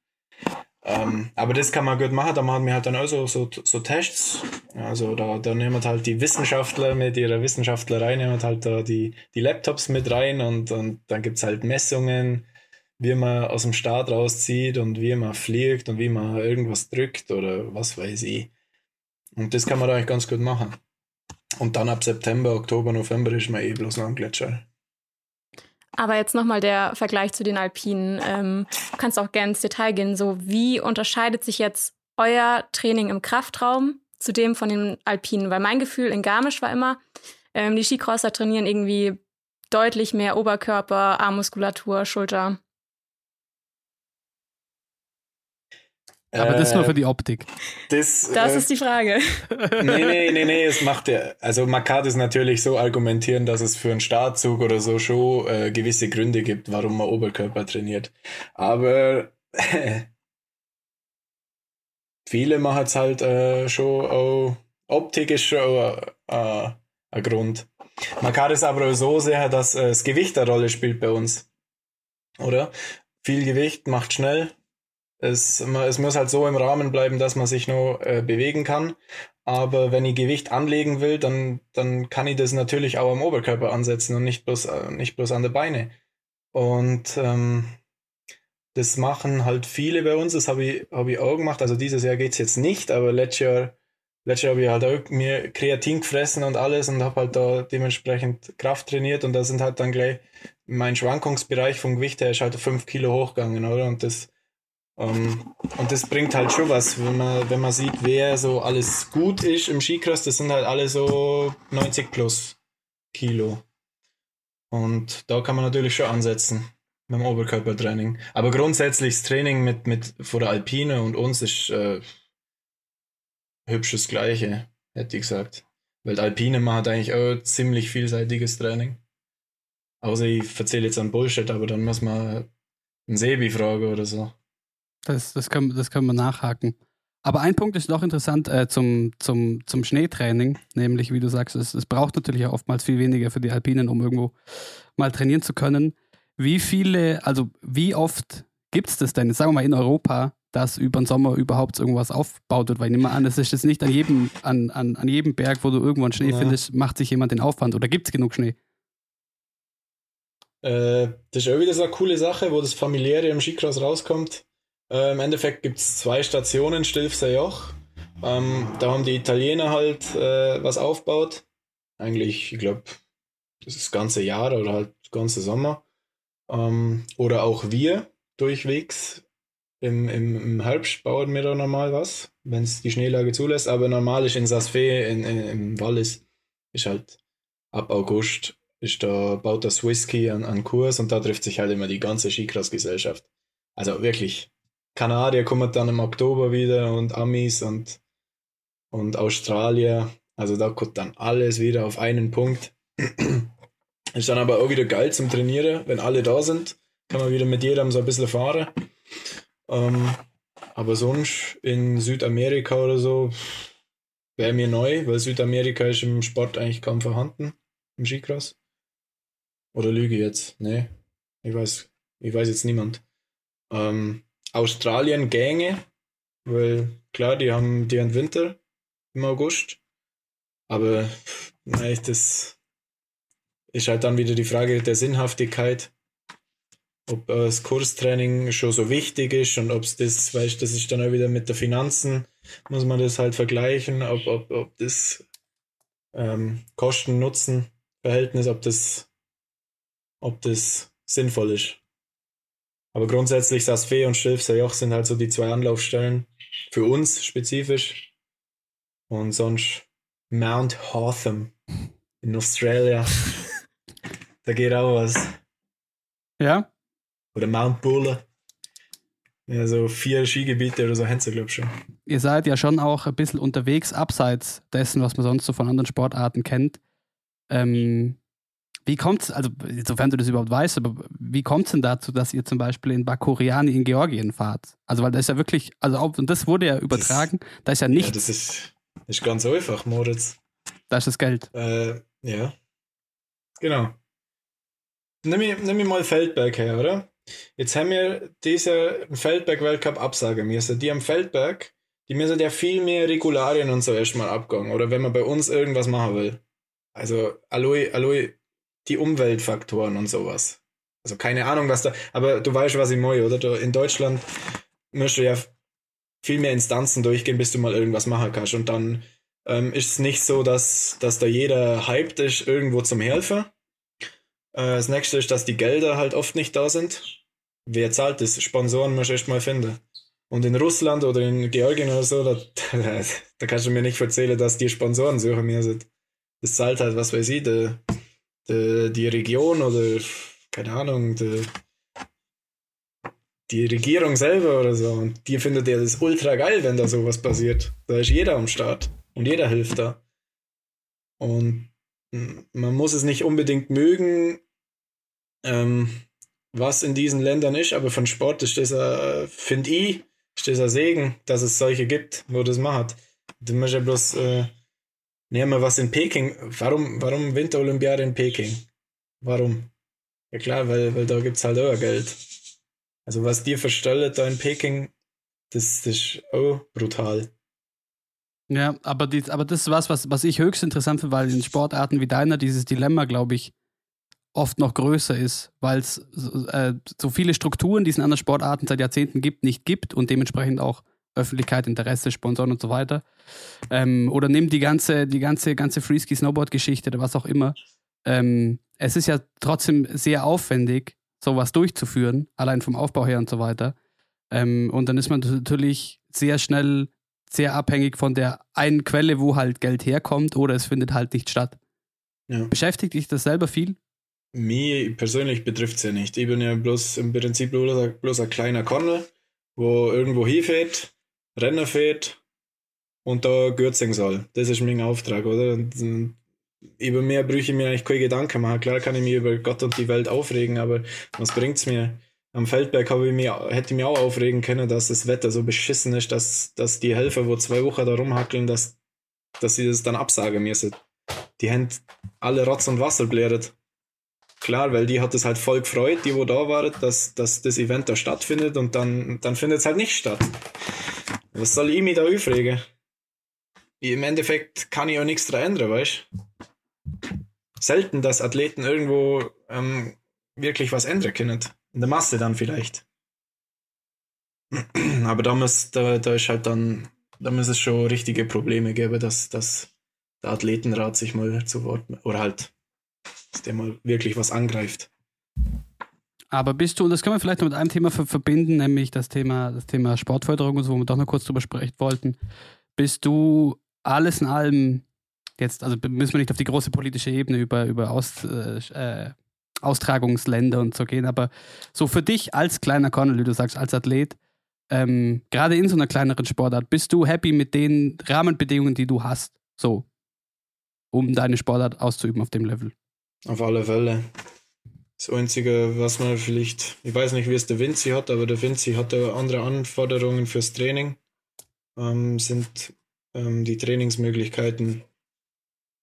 Ähm, aber das kann man gut machen, da machen wir halt dann also so, so Tests. Also da, da nehmen wir halt die Wissenschaftler mit ihrer Wissenschaftlerei, nehmen halt da die, die Laptops mit rein und, und dann gibt es halt Messungen, wie man aus dem Start rauszieht und wie man fliegt und wie man irgendwas drückt oder was weiß ich. Und das kann man da eigentlich ganz gut machen. Und dann ab September, Oktober, November ist man eh bloß noch am Gletscher. Aber jetzt nochmal der Vergleich zu den Alpinen. Ähm, du kannst auch gerne ins Detail gehen. So, wie unterscheidet sich jetzt euer Training im Kraftraum zu dem von den Alpinen? Weil mein Gefühl in Garmisch war immer, ähm, die Skicrosser trainieren irgendwie deutlich mehr Oberkörper, Armmuskulatur, Schulter. Aber das nur für die Optik. Das, das äh, ist die Frage. Nee, nee, nee, nee, es macht ja, also man kann das natürlich so argumentieren, dass es für einen Startzug oder so schon äh, gewisse Gründe gibt, warum man Oberkörper trainiert. Aber *laughs* viele machen es halt äh, schon auch, Optik ist schon äh, ein Grund. Man kann es aber auch so sehen, dass äh, das Gewicht eine Rolle spielt bei uns. Oder? Viel Gewicht macht schnell, es, es muss halt so im Rahmen bleiben, dass man sich nur äh, bewegen kann. Aber wenn ich Gewicht anlegen will, dann, dann kann ich das natürlich auch am Oberkörper ansetzen und nicht bloß, äh, nicht bloß an der Beine. Und ähm, das machen halt viele bei uns. Das habe ich, hab ich auch gemacht. Also dieses Jahr geht's jetzt nicht, aber letztes Jahr, letztes Jahr habe ich halt auch mir Kreatin gefressen und alles und habe halt da dementsprechend Kraft trainiert und da sind halt dann gleich mein Schwankungsbereich vom Gewicht her ist halt fünf Kilo hochgegangen, oder? Und das um, ähm, und das bringt halt schon was, wenn man, wenn man sieht, wer so alles gut ist im Skicross, das sind halt alle so 90 plus Kilo. Und da kann man natürlich schon ansetzen mit dem Oberkörpertraining. Aber grundsätzlich das Training mit, mit vor der Alpine und uns ist äh, hübsches Gleiche, hätte ich gesagt. Weil Alpine macht eigentlich auch ziemlich vielseitiges Training. Außer ich erzähle jetzt an Bullshit, aber dann muss man einen Sebi fragen oder so. Das, das, können, das können wir nachhaken. Aber ein Punkt ist noch interessant äh, zum, zum, zum Schneetraining, nämlich, wie du sagst, es, es braucht natürlich auch oftmals viel weniger für die Alpinen, um irgendwo mal trainieren zu können. Wie viele, also wie oft gibt es das denn, sagen wir mal in Europa, dass über den Sommer überhaupt irgendwas aufgebaut wird? Weil ich nehme an, es ist jetzt nicht an jedem, an, an, an jedem Berg, wo du irgendwo einen Schnee ja. findest, macht sich jemand den Aufwand oder gibt es genug Schnee? Äh, das ist auch wieder so eine coole Sache, wo das Familiäre im Skicross rauskommt. Äh, Im Endeffekt gibt es zwei Stationen, Stilfser Joch. Ähm, da haben die Italiener halt äh, was aufgebaut. Eigentlich, ich glaube, das ganze Jahr oder halt das ganze Sommer. Ähm, oder auch wir durchwegs. Im, im, Im Herbst bauen wir da normal was, wenn es die Schneelage zulässt. Aber normal ist in Sasfe, in, in, im Wallis, ist halt ab August, ist da, baut das Whisky an, an Kurs und da trifft sich halt immer die ganze Skicross-Gesellschaft. Also wirklich Kanadier kommen dann im Oktober wieder und Amis und, und Australier. Also da kommt dann alles wieder auf einen Punkt. *clears throat* Ist dann aber auch wieder geil zum Trainieren, wenn alle da sind. Kann man wieder mit jedem so ein bisschen fahren. Ähm, aber sonst in Südamerika oder so wäre mir neu, weil Südamerika ist im Sport eigentlich kaum vorhanden. Im Skicross. Oder lüge jetzt? Nee. Ich weiß, ich weiß jetzt niemand. Ähm, Australien gänge, weil klar, die haben, die haben Winter im August. Aber nein, das ist halt dann wieder die Frage der Sinnhaftigkeit, ob äh, das Kurstraining schon so wichtig ist und ob es das, weißt das ist dann auch wieder mit der Finanzen, muss man das halt vergleichen, ob, ob, ob das ähm, Kosten-Nutzen-Verhältnis, ob das, ob das sinnvoll ist. Aber grundsätzlich Sasfe und Stilfser Joch sind halt so die zwei Anlaufstellen für uns spezifisch. Und sonst Mount Hotham in Australia. *laughs* da geht auch was. Ja? Oder Mount Buller. Ja, so vier Skigebiete oder so haben sie, glaube ich, schon. Ihr seid ja schon auch ein bisschen unterwegs, abseits dessen, was man sonst so von anderen Sportarten kennt. Ähm, wie kommt es, also sofern du das überhaupt weißt, aber wie kommt es denn dazu, dass ihr zum Beispiel in Bakuriani in Georgien fahrt? Also, weil das ist ja wirklich, also auch, und das wurde ja übertragen, das, da ist ja nichts. Ja, das ist, ist ganz einfach, Moritz. Da ist das Geld. Äh, ja. Genau. Nimm ich, nimm ich mal Feldberg her, oder? Jetzt haben wir diese Feldberg-Weltcup absagen müssen. Die am Feldberg, die müssen ja viel mehr Regularien und so erstmal abgehen. Oder wenn man bei uns irgendwas machen will. Also, Aloy, Aloy die Umweltfaktoren und sowas. Also keine Ahnung, was da, aber du weißt, was ich meine, oder? in Deutschland musst du ja viel mehr Instanzen durchgehen, bis du mal irgendwas machen kannst. Und dann ähm, ist es nicht so, dass, dass da jeder hyped ist, irgendwo zum Helfen. Äh, das nächste ist, dass die Gelder halt oft nicht da sind. Wer zahlt das? Sponsoren musst du erst mal finden. Und in Russland oder in Georgien oder so, da, *laughs* da kannst du mir nicht erzählen, dass die Sponsoren suchen mir sind. Das zahlt halt, was weiß ich, der die, die Region oder keine Ahnung, die, die Regierung selber oder so. Und die findet ja das ultra geil, wenn da sowas passiert. Da ist jeder am Start und jeder hilft da. Und man muss es nicht unbedingt mögen, ähm, was in diesen Ländern ist, aber von Sport ist das, äh, finde ich, ist das ein Segen, dass es solche gibt, wo das macht. Du musst ja bloß, äh, nehmen wir was in Peking. Warum, warum Winterolympiade in Peking? Warum? Ja klar, weil, weil da gibt es halt auch Geld. Also was dir verstellt da in Peking, das, das ist auch brutal. Ja, aber, die, aber das ist was, was, was ich höchst interessant finde, weil in Sportarten wie deiner dieses Dilemma, glaube ich, oft noch größer ist, weil es äh, so viele Strukturen, die es in anderen Sportarten seit Jahrzehnten gibt, nicht gibt und dementsprechend auch Öffentlichkeit, Interesse, Sponsoren und so weiter. Ähm, oder nimm die ganze, die ganze, ganze Freeski-Snowboard-Geschichte oder was auch immer. Ähm, es ist ja trotzdem sehr aufwendig, sowas durchzuführen, allein vom Aufbau her und so weiter. Ähm, und dann ist man natürlich sehr schnell sehr abhängig von der einen Quelle, wo halt Geld herkommt, oder es findet halt nicht statt. Ja. Beschäftigt dich das selber viel? Mir persönlich betrifft es ja nicht. Ich bin ja bloß im Prinzip bloß, bloß ein kleiner Cornel, wo irgendwo hinfährt, Renner fährt und da Gürzen soll. Das ist mein Auftrag, oder? Und über mehr brüche ich mir eigentlich keine Gedanken machen. Klar kann ich mich über Gott und die Welt aufregen, aber was bringt es mir? Am Feldberg habe ich mich, hätte ich mich auch aufregen können, dass das Wetter so beschissen ist, dass, dass die Helfer, wo zwei Wochen da rumhackeln, dass, dass sie das dann absagen müssen. Die haben alle Rotz und Wasser bläret. Klar, weil die hat es halt voll gefreut, die wo da waren, dass, dass das Event da stattfindet und dann, dann findet es halt nicht statt. Was soll ich mich da aufregen? Im Endeffekt kann ich auch nichts daran ändern, weißt Selten, dass Athleten irgendwo ähm, wirklich was ändern können. In der Masse dann vielleicht. *clears throat* Aber da muss, da, da ist halt dann, da muss es schon richtige Probleme geben, dass, dass der Athletenrat sich mal zu Wort, oder halt dass der mal wirklich was angreift. Aber bist du, und das können wir vielleicht noch mit einem Thema verbinden, nämlich das Thema, das Thema Sportförderung und so, wo wir doch noch kurz drüber sprechen wollten. Bist du alles in allem jetzt, also müssen wir nicht auf die große politische Ebene über, über Aus, äh, äh Austragungsländer und so gehen, aber so für dich als kleiner Connell, du sagst, als Athlet, ähm, gerade in so einer kleineren Sportart, bist du happy mit den Rahmenbedingungen, die du hast, so, um deine Sportart auszuüben auf dem Level? Auf alle Fälle. Das Einzige, was man vielleicht, ich weiß nicht, wie es der Vinci hat, aber der Vinci hat ja andere Anforderungen fürs Training. Ähm, sind ähm, die Trainingsmöglichkeiten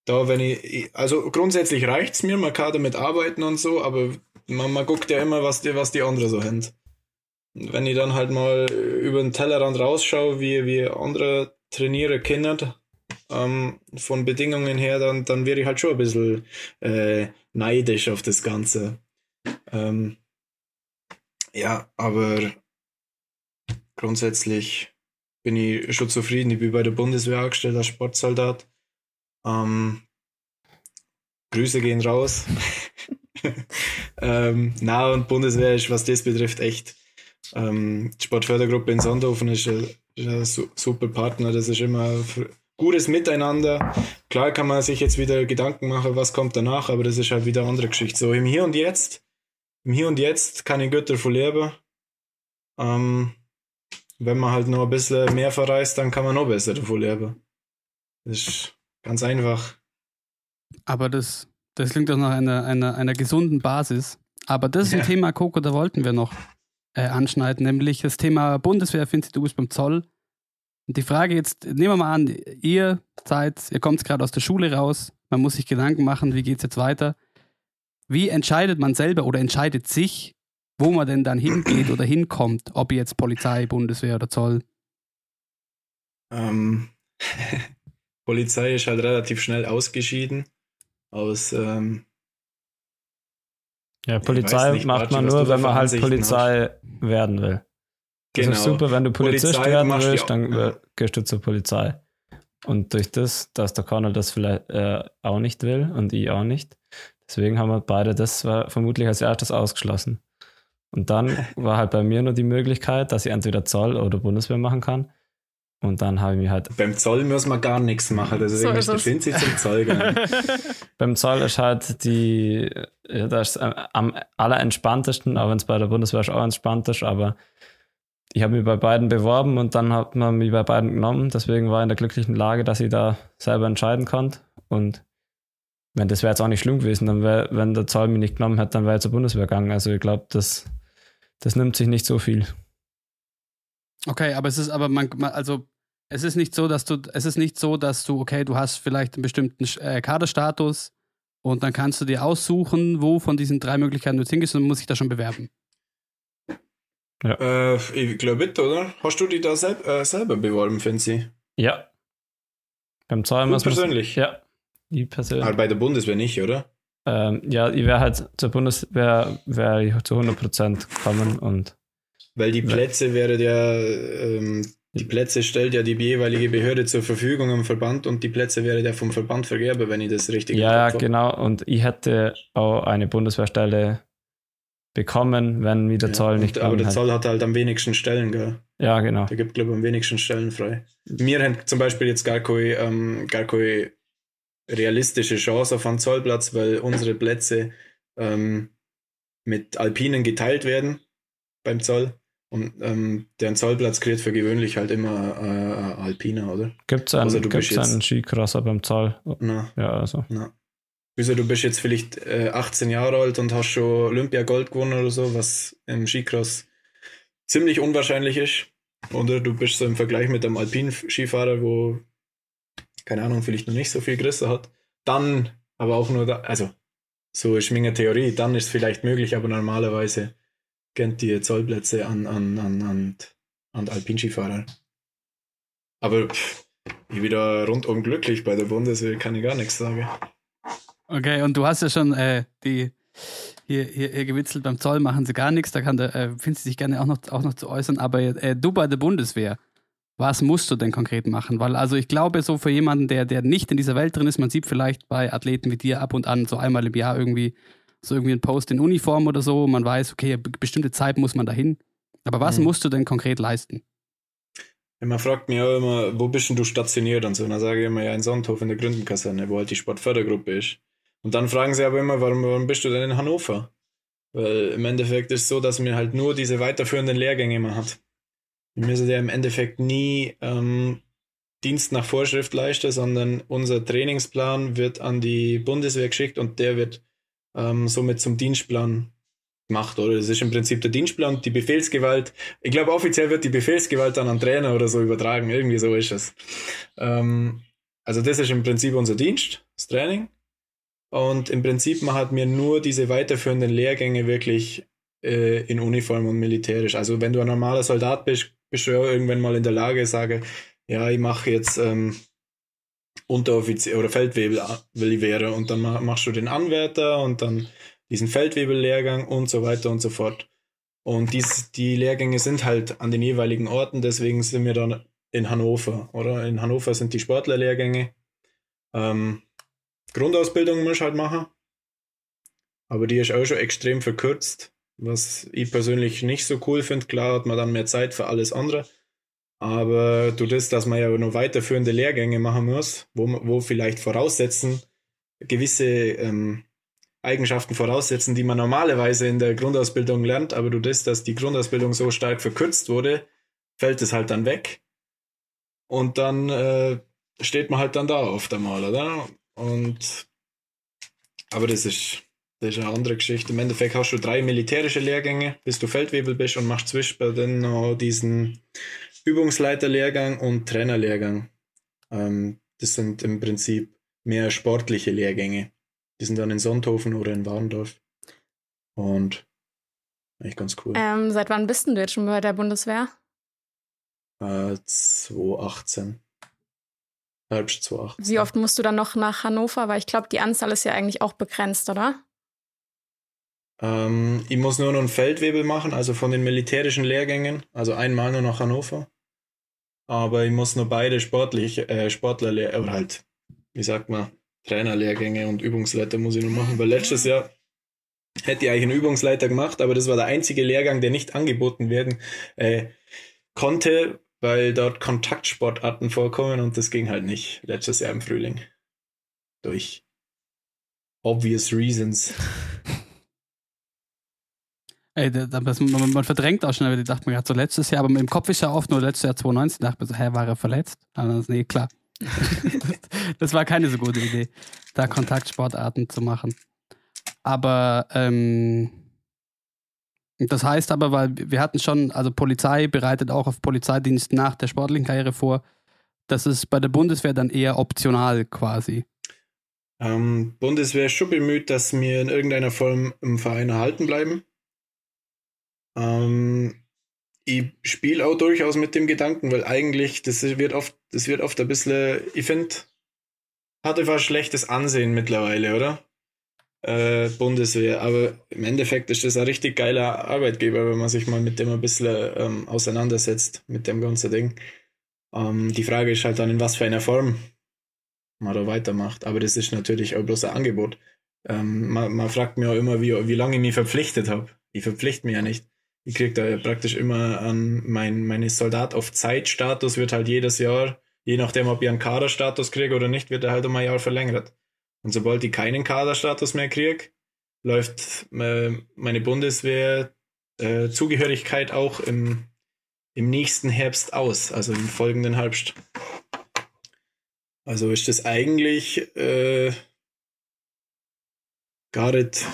da, wenn ich, also grundsätzlich reicht es mir, man kann damit arbeiten und so, aber man, man guckt ja immer, was die, was die anderen so haben. Wenn ich dann halt mal über den Tellerrand rausschaue, wie, wie andere Trainiere kennen, ähm, von Bedingungen her, dann, dann wäre ich halt schon ein bisschen äh, neidisch auf das Ganze. Ähm, ja, aber grundsätzlich bin ich schon zufrieden. Ich bin bei der Bundeswehr angestellt als Sportsoldat. Ähm, Grüße gehen raus. *laughs* ähm, na und Bundeswehr ist, was das betrifft, echt. Ähm, die Sportfördergruppe in Sondhofen ist ein, ein super Partner. Das ist immer gutes Miteinander. Klar kann man sich jetzt wieder Gedanken machen, was kommt danach, aber das ist halt wieder eine andere Geschichte. So im Hier und Jetzt, im Hier und Jetzt kann ich Götter von leben. Ähm, wenn man halt noch ein bisschen mehr verreist, dann kann man noch besser davon leben. Das ist ganz einfach. Aber das, das klingt doch nach einer, einer, einer gesunden Basis. Aber das ist ein ja. Thema, Coco, da wollten wir noch äh, anschneiden, nämlich das Thema Bundeswehr, findest du bist beim Zoll. Und die Frage jetzt, nehmen wir mal an, ihr seid, ihr kommt gerade aus der Schule raus, man muss sich Gedanken machen, wie geht es jetzt weiter. Wie entscheidet man selber oder entscheidet sich, wo man denn dann hingeht oder hinkommt, ob jetzt Polizei, Bundeswehr oder Zoll? Ähm, *laughs* Polizei ist halt relativ schnell ausgeschieden aus. Ähm, ja, Polizei nicht, macht man nur, wenn man halt Polizei hast. werden will. Genau. Das ist genau. super, wenn du Polizist Polizei werden willst, dann ja. gehst du zur Polizei. Und durch das, dass der Connor das vielleicht äh, auch nicht will und ich auch nicht, deswegen haben wir beide das vermutlich als erstes ausgeschlossen. Und dann *laughs* war halt bei mir nur die Möglichkeit, dass ich entweder Zoll oder Bundeswehr machen kann. Und dann habe ich mir halt. Beim Zoll muss man gar nichts machen. Das ist so ist sind sie zum Zoll gegangen. *laughs* Beim Zoll ist halt die, das ist am allerentspanntesten, auch wenn es bei der Bundeswehr auch entspannt ist, aber ich habe mich bei beiden beworben und dann hat man mich bei beiden genommen. Deswegen war ich in der glücklichen Lage, dass ich da selber entscheiden konnte. Und wenn das wäre jetzt auch nicht schlimm gewesen, dann wär, wenn der Zoll mich nicht genommen hätte, dann wäre ich zur Bundeswehr gegangen. Also ich glaube, das, das nimmt sich nicht so viel. Okay, aber es ist aber man, also es ist nicht so, dass du es ist nicht so, dass du okay, du hast vielleicht einen bestimmten äh, Kaderstatus und dann kannst du dir aussuchen, wo von diesen drei Möglichkeiten du jetzt hingehst und musst dich da schon bewerben. Ja. Äh, ich glaube bitte, oder? Hast du dich da selb, äh, selber beworben, Fancy? Ja. Beim Zoll muss persönlich? Ja. Die persönlich. Aber bei der Bundeswehr nicht, oder? Ähm, ja, ich wäre halt zur Bundeswehr wäre ich zu 100% gekommen und. Weil die Plätze wäre ja, ähm, die Plätze stellt ja die jeweilige Behörde zur Verfügung am Verband und die Plätze wäre ja vom Verband vergebe, wenn ich das richtig Ja, genau. Und ich hätte auch eine Bundeswehrstelle bekommen, wenn wie der Zoll ja, nicht Aber der Zoll hat halt am wenigsten Stellen, gell? Ja, genau. Der gibt, glaube ich, am wenigsten Stellen frei. Wir haben zum Beispiel jetzt gar keine, ähm, gar keine realistische Chance auf einen Zollplatz, weil unsere Plätze ähm, mit Alpinen geteilt werden beim Zoll. Und ähm, der Zollplatz kriegt für gewöhnlich halt immer äh, Alpiner, oder? Gibt es einen, also, gibt's einen Skicrosser beim Zoll? Na, ja, also. Na. Wieso, du bist jetzt vielleicht äh, 18 Jahre alt und hast schon Olympia Gold gewonnen oder so, was im Skicross ziemlich unwahrscheinlich ist. Oder du bist so im Vergleich mit einem Alpin-Skifahrer, wo, keine Ahnung, vielleicht noch nicht so viel Größe hat. Dann, aber auch nur da, also, so ist meine Theorie, dann ist es vielleicht möglich, aber normalerweise kennt die Zollplätze an, an, an, an, an Alpinskifahrer. Aber pff, ich wieder rundum glücklich bei der Bundeswehr, kann ich gar nichts sagen. Okay, und du hast ja schon äh, die hier, hier, hier gewitzelt, beim Zoll machen sie gar nichts, da kann der, äh, findest du sich gerne auch noch, auch noch zu äußern, aber äh, du bei der Bundeswehr, was musst du denn konkret machen? Weil, also ich glaube, so für jemanden, der, der nicht in dieser Welt drin ist, man sieht vielleicht bei Athleten wie dir ab und an so einmal im Jahr irgendwie so irgendwie ein Post in Uniform oder so, man weiß, okay, bestimmte Zeit muss man dahin. Aber was mhm. musst du denn konkret leisten? man fragt mich auch immer, wo bist denn du stationiert und so. Und dann sage ich immer, ja, in Sonthof in der Gründenkaserne, wo halt die Sportfördergruppe ist. Und dann fragen sie aber immer, warum, warum bist du denn in Hannover? Weil im Endeffekt ist es so, dass man halt nur diese weiterführenden Lehrgänge immer hat. Wir müssen ja im Endeffekt nie ähm, Dienst nach Vorschrift leisten, sondern unser Trainingsplan wird an die Bundeswehr geschickt und der wird ähm, somit zum Dienstplan gemacht, oder? Das ist im Prinzip der Dienstplan, die Befehlsgewalt. Ich glaube, offiziell wird die Befehlsgewalt dann an Trainer oder so übertragen. Irgendwie so ist es. Ähm, also das ist im Prinzip unser Dienst, das Training. Und im Prinzip man hat mir nur diese weiterführenden Lehrgänge wirklich äh, in Uniform und militärisch. Also wenn du ein normaler Soldat bist, bist du ja irgendwann mal in der Lage, sage, ja, ich mache jetzt ähm, Unteroffizier oder Feldwebel und dann machst du den Anwärter und dann diesen Feldwebel-Lehrgang und so weiter und so fort. Und dies, die Lehrgänge sind halt an den jeweiligen Orten, deswegen sind wir dann in Hannover, oder? In Hannover sind die Sportlerlehrgänge. Ähm, Grundausbildung muss ich halt machen. Aber die ist auch schon extrem verkürzt, was ich persönlich nicht so cool finde. Klar hat man dann mehr Zeit für alles andere. Aber du das, dass man ja noch weiterführende Lehrgänge machen muss, wo, wo vielleicht voraussetzen, gewisse ähm, Eigenschaften voraussetzen, die man normalerweise in der Grundausbildung lernt, aber du das, dass die Grundausbildung so stark verkürzt wurde, fällt es halt dann weg. Und dann äh, steht man halt dann da oft einmal, oder? Und aber das ist, das ist eine andere Geschichte. Im Endeffekt hast du drei militärische Lehrgänge, bis du Feldwebel bist und machst zwischen dann noch diesen Übungsleiterlehrgang und Trainerlehrgang. Ähm, das sind im Prinzip mehr sportliche Lehrgänge. Die sind dann in Sonthofen oder in Warndorf. Und echt ganz cool. Ähm, seit wann bist du jetzt schon bei der Bundeswehr? Äh, 2018. Herbst 2018. Wie oft musst du dann noch nach Hannover? Weil ich glaube, die Anzahl ist ja eigentlich auch begrenzt, oder? Ähm, ich muss nur noch einen Feldwebel machen, also von den militärischen Lehrgängen, also einmal nur nach Hannover. Aber ich muss nur beide sportlich, äh, Sportler oder halt, wie sagt man, Trainerlehrgänge und Übungsleiter muss ich nur machen, weil letztes Jahr hätte ich eigentlich einen Übungsleiter gemacht, aber das war der einzige Lehrgang, der nicht angeboten werden äh, konnte, weil dort Kontaktsportarten vorkommen und das ging halt nicht letztes Jahr im Frühling. Durch obvious reasons. *laughs* Ey, das, man, man, verdrängt auch schnell, ich dachte mir gerade so letztes Jahr, aber im Kopf ist ja oft nur letztes Jahr 2019, dachte mir so, hä, war er verletzt? Aber nee, klar. *laughs* das war keine so gute Idee, da Kontaktsportarten zu machen. Aber ähm, das heißt aber, weil wir hatten schon, also Polizei bereitet auch auf Polizeidienst nach der sportlichen Karriere vor. Das ist bei der Bundeswehr dann eher optional quasi. Ähm, Bundeswehr ist schon bemüht, dass wir in irgendeiner Form im Verein erhalten bleiben. Ähm, ich spiele auch durchaus mit dem Gedanken, weil eigentlich, das wird oft, das wird oft ein bisschen, ich finde, hat einfach schlechtes Ansehen mittlerweile, oder? Äh, Bundeswehr. Aber im Endeffekt ist das ein richtig geiler Arbeitgeber, wenn man sich mal mit dem ein bisschen ähm, auseinandersetzt, mit dem ganzen Ding. Ähm, die Frage ist halt dann, in was für einer Form man da weitermacht. Aber das ist natürlich auch bloß ein Angebot. Ähm, man, man, fragt mich auch immer, wie, wie lange ich mich verpflichtet habe. Ich verpflichte mich ja nicht. Ich kriege da praktisch immer an mein meine Soldat auf Zeitstatus wird halt jedes Jahr, je nachdem, ob ich einen Kaderstatus kriege oder nicht, wird er halt um ein Jahr verlängert. Und sobald ich keinen Kaderstatus mehr kriege, läuft äh, meine Bundeswehr äh, auch im, im nächsten Herbst aus, also im folgenden Herbst. Also ist das eigentlich äh, gar nicht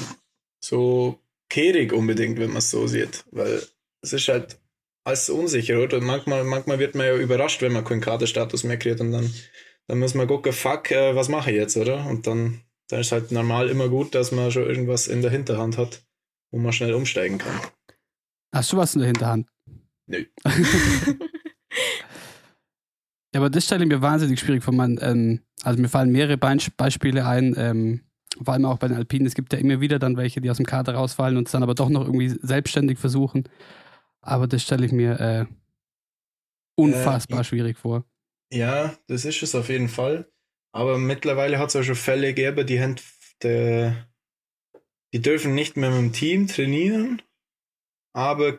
so kehrig unbedingt, wenn man es so sieht, weil es ist halt alles unsicher, oder? Manchmal, manchmal wird man ja überrascht, wenn man keinen Kaderstatus mehr kriegt und dann dann muss man gucken, fuck, äh, was mache ich jetzt, oder? Und dann, dann ist halt normal immer gut, dass man schon irgendwas in der Hinterhand hat, wo man schnell umsteigen kann. Hast du was in der Hinterhand? Nö. *laughs* ja, aber das stelle ich mir wahnsinnig schwierig vor. Man, ähm, also mir fallen mehrere Be Beispiele ein, ähm, vor allem auch bei den Alpinen. Es gibt ja immer wieder dann welche, die aus dem Kader rausfallen und es dann aber doch noch irgendwie selbstständig versuchen. Aber das stelle ich mir äh, unfassbar äh, schwierig vor. Ja, das ist es auf jeden Fall. Aber mittlerweile hat es auch schon Fälle gegeben, die, haben, die, die dürfen nicht mehr mit dem Team trainieren, aber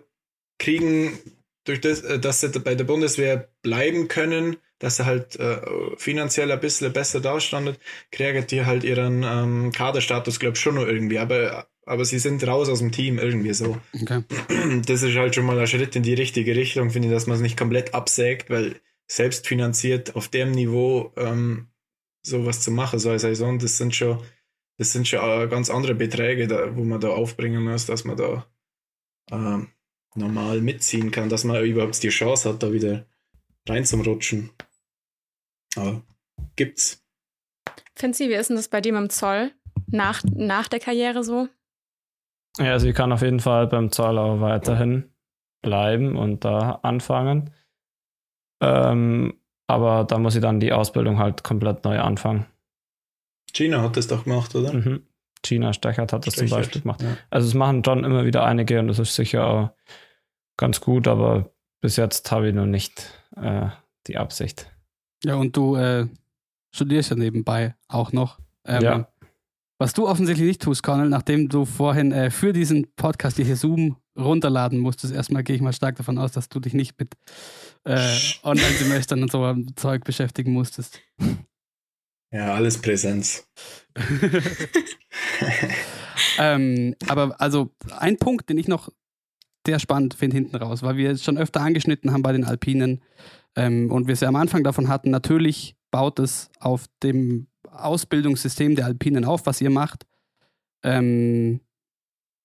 kriegen durch das, äh, dass sie bei der Bundeswehr bleiben können, dass sie halt äh, finanziell ein bisschen besser dastandet, kriegen die halt ihren ähm, Kaderstatus, glaube ich, schon noch irgendwie. Aber, aber sie sind raus aus dem Team irgendwie so. Okay. *clears throat* Das ist halt schon mal ein Schritt in die richtige Richtung, finde ich, dass man es nicht komplett absägt, weil selbstfinanziert auf dem Niveau ähm, sowas zu machen, so eine Saison, das sind schon, das sind schon äh, ganz andere Beträge, da, wo man da aufbringen muss, dass man da ähm, normal mitziehen kann, dass man überhaupt die Chance hat, da wieder rein zum Rutschen. Aber gibt's. Finzi, wie ist denn das bei dir mit dem Zoll nach, nach der Karriere so? Ja, sie kann auf jeden Fall beim Zoll auch weiterhin bleiben und da anfangen. Ähm, aber da muss ich dann die Ausbildung halt komplett neu anfangen. China hat das doch gemacht, oder? Mhm. China Stechert hat das Stechert. zum Beispiel gemacht. Ja. Also es machen schon immer wieder einige und das ist sicher auch ganz gut, aber bis jetzt habe ich noch nicht äh, die Absicht. Ja, und du äh, studierst ja nebenbei auch noch. Ähm, ja. Was du offensichtlich nicht tust, Connell, nachdem du vorhin äh, für diesen Podcast hier Zoom runterladen musstest, erstmal gehe ich mal stark davon aus, dass du dich nicht mit äh, Online-Semestern und so Zeug beschäftigen musstest. Ja, alles Präsenz. *laughs* ähm, aber also ein Punkt, den ich noch sehr spannend finde hinten raus, weil wir es schon öfter angeschnitten haben bei den Alpinen ähm, und wir es ja am Anfang davon hatten, natürlich baut es auf dem Ausbildungssystem der Alpinen auf, was ihr macht. Ähm,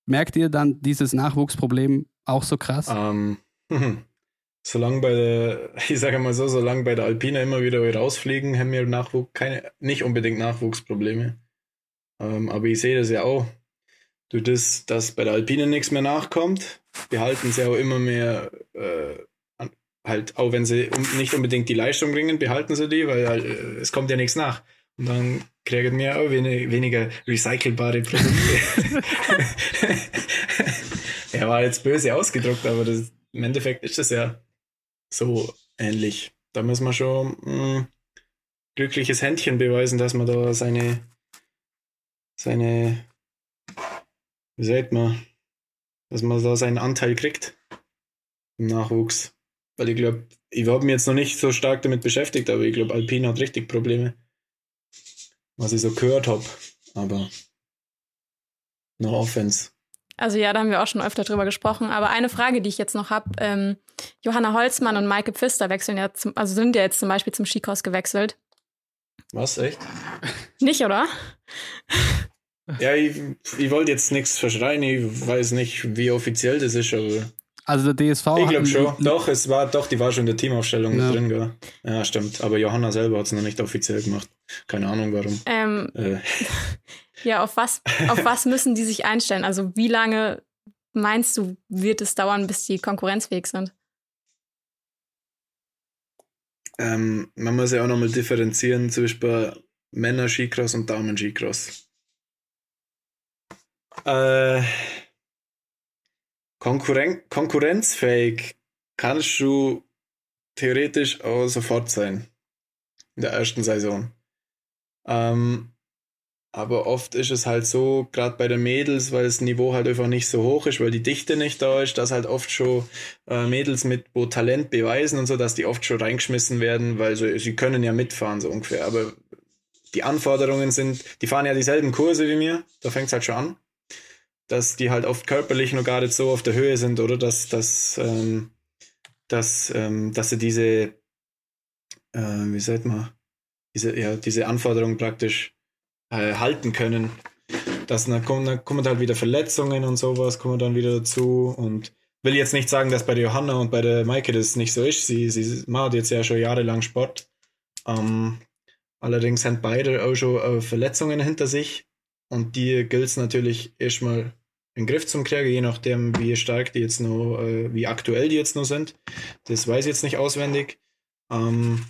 merkt ihr dann dieses Nachwuchsproblem auch so krass? Ähm, solange bei der, ich sage mal so, solange bei der Alpine immer wieder rausfliegen, haben wir Nachwuchs, keine, nicht unbedingt Nachwuchsprobleme. Ähm, aber ich sehe das ja auch. Durch das, dass bei der Alpine nichts mehr nachkommt, behalten sie auch immer mehr, äh, halt, auch wenn sie nicht unbedingt die Leistung bringen, behalten sie die, weil halt, es kommt ja nichts nach. Und dann kriegen wir auch wenig, weniger recycelbare Produkte. *laughs* er war jetzt böse ausgedruckt, aber das, im Endeffekt ist das ja so ähnlich. Da muss man schon ein glückliches Händchen beweisen, dass man da seine, seine, wie sagt man, dass man da seinen Anteil kriegt im Nachwuchs. Weil ich glaube, ich habe mich jetzt noch nicht so stark damit beschäftigt, aber ich glaube, Alpine hat richtig Probleme. Was ich so gehört habe. Aber no offense. Also ja, da haben wir auch schon öfter drüber gesprochen. Aber eine Frage, die ich jetzt noch habe, ähm, Johanna Holzmann und Maike Pfister wechseln ja zum, also sind ja jetzt zum Beispiel zum Skikurs gewechselt. Was, echt? Nicht, oder? Ja, ich, ich wollte jetzt nichts verschreien, ich weiß nicht, wie offiziell das ist, aber. Also der DSV. Ich glaube schon. Doch, es war doch, die war schon in der Teamaufstellung ja. drin, gell? Ja, stimmt. Aber Johanna selber hat es noch nicht offiziell gemacht. Keine Ahnung warum. Ähm, äh. *laughs* Ja, auf was, auf was müssen die sich einstellen? Also wie lange meinst du, wird es dauern, bis die konkurrenzfähig sind? Ähm, man muss ja auch nochmal differenzieren zwischen Männer-Skicross und Damen-Skicross. Äh, Konkurren konkurrenzfähig kannst du theoretisch auch sofort sein. In der ersten Saison. Ähm, aber oft ist es halt so, gerade bei den Mädels, weil das Niveau halt einfach nicht so hoch ist, weil die Dichte nicht da ist, dass halt oft schon äh, Mädels mit wo Talent beweisen und so, dass die oft schon reingeschmissen werden, weil so, sie können ja mitfahren, so ungefähr. Aber die Anforderungen sind, die fahren ja dieselben Kurse wie mir, da fängt es halt schon an dass die halt oft körperlich noch gar nicht so auf der Höhe sind oder dass, dass, ähm, dass, ähm, dass sie diese, äh, wie sagt man, diese, ja, diese Anforderungen praktisch äh, halten können. Dass dann kommen, dann kommen halt wieder Verletzungen und sowas, kommen dann wieder dazu und will jetzt nicht sagen, dass bei der Johanna und bei der Maike das nicht so ist. Sie, sie macht jetzt ja schon jahrelang Sport. Ähm, allerdings haben beide auch schon äh, Verletzungen hinter sich und die gilt es natürlich erstmal in den Griff zum kriegen, je nachdem, wie stark die jetzt noch, äh, wie aktuell die jetzt noch sind. Das weiß ich jetzt nicht auswendig. Ähm,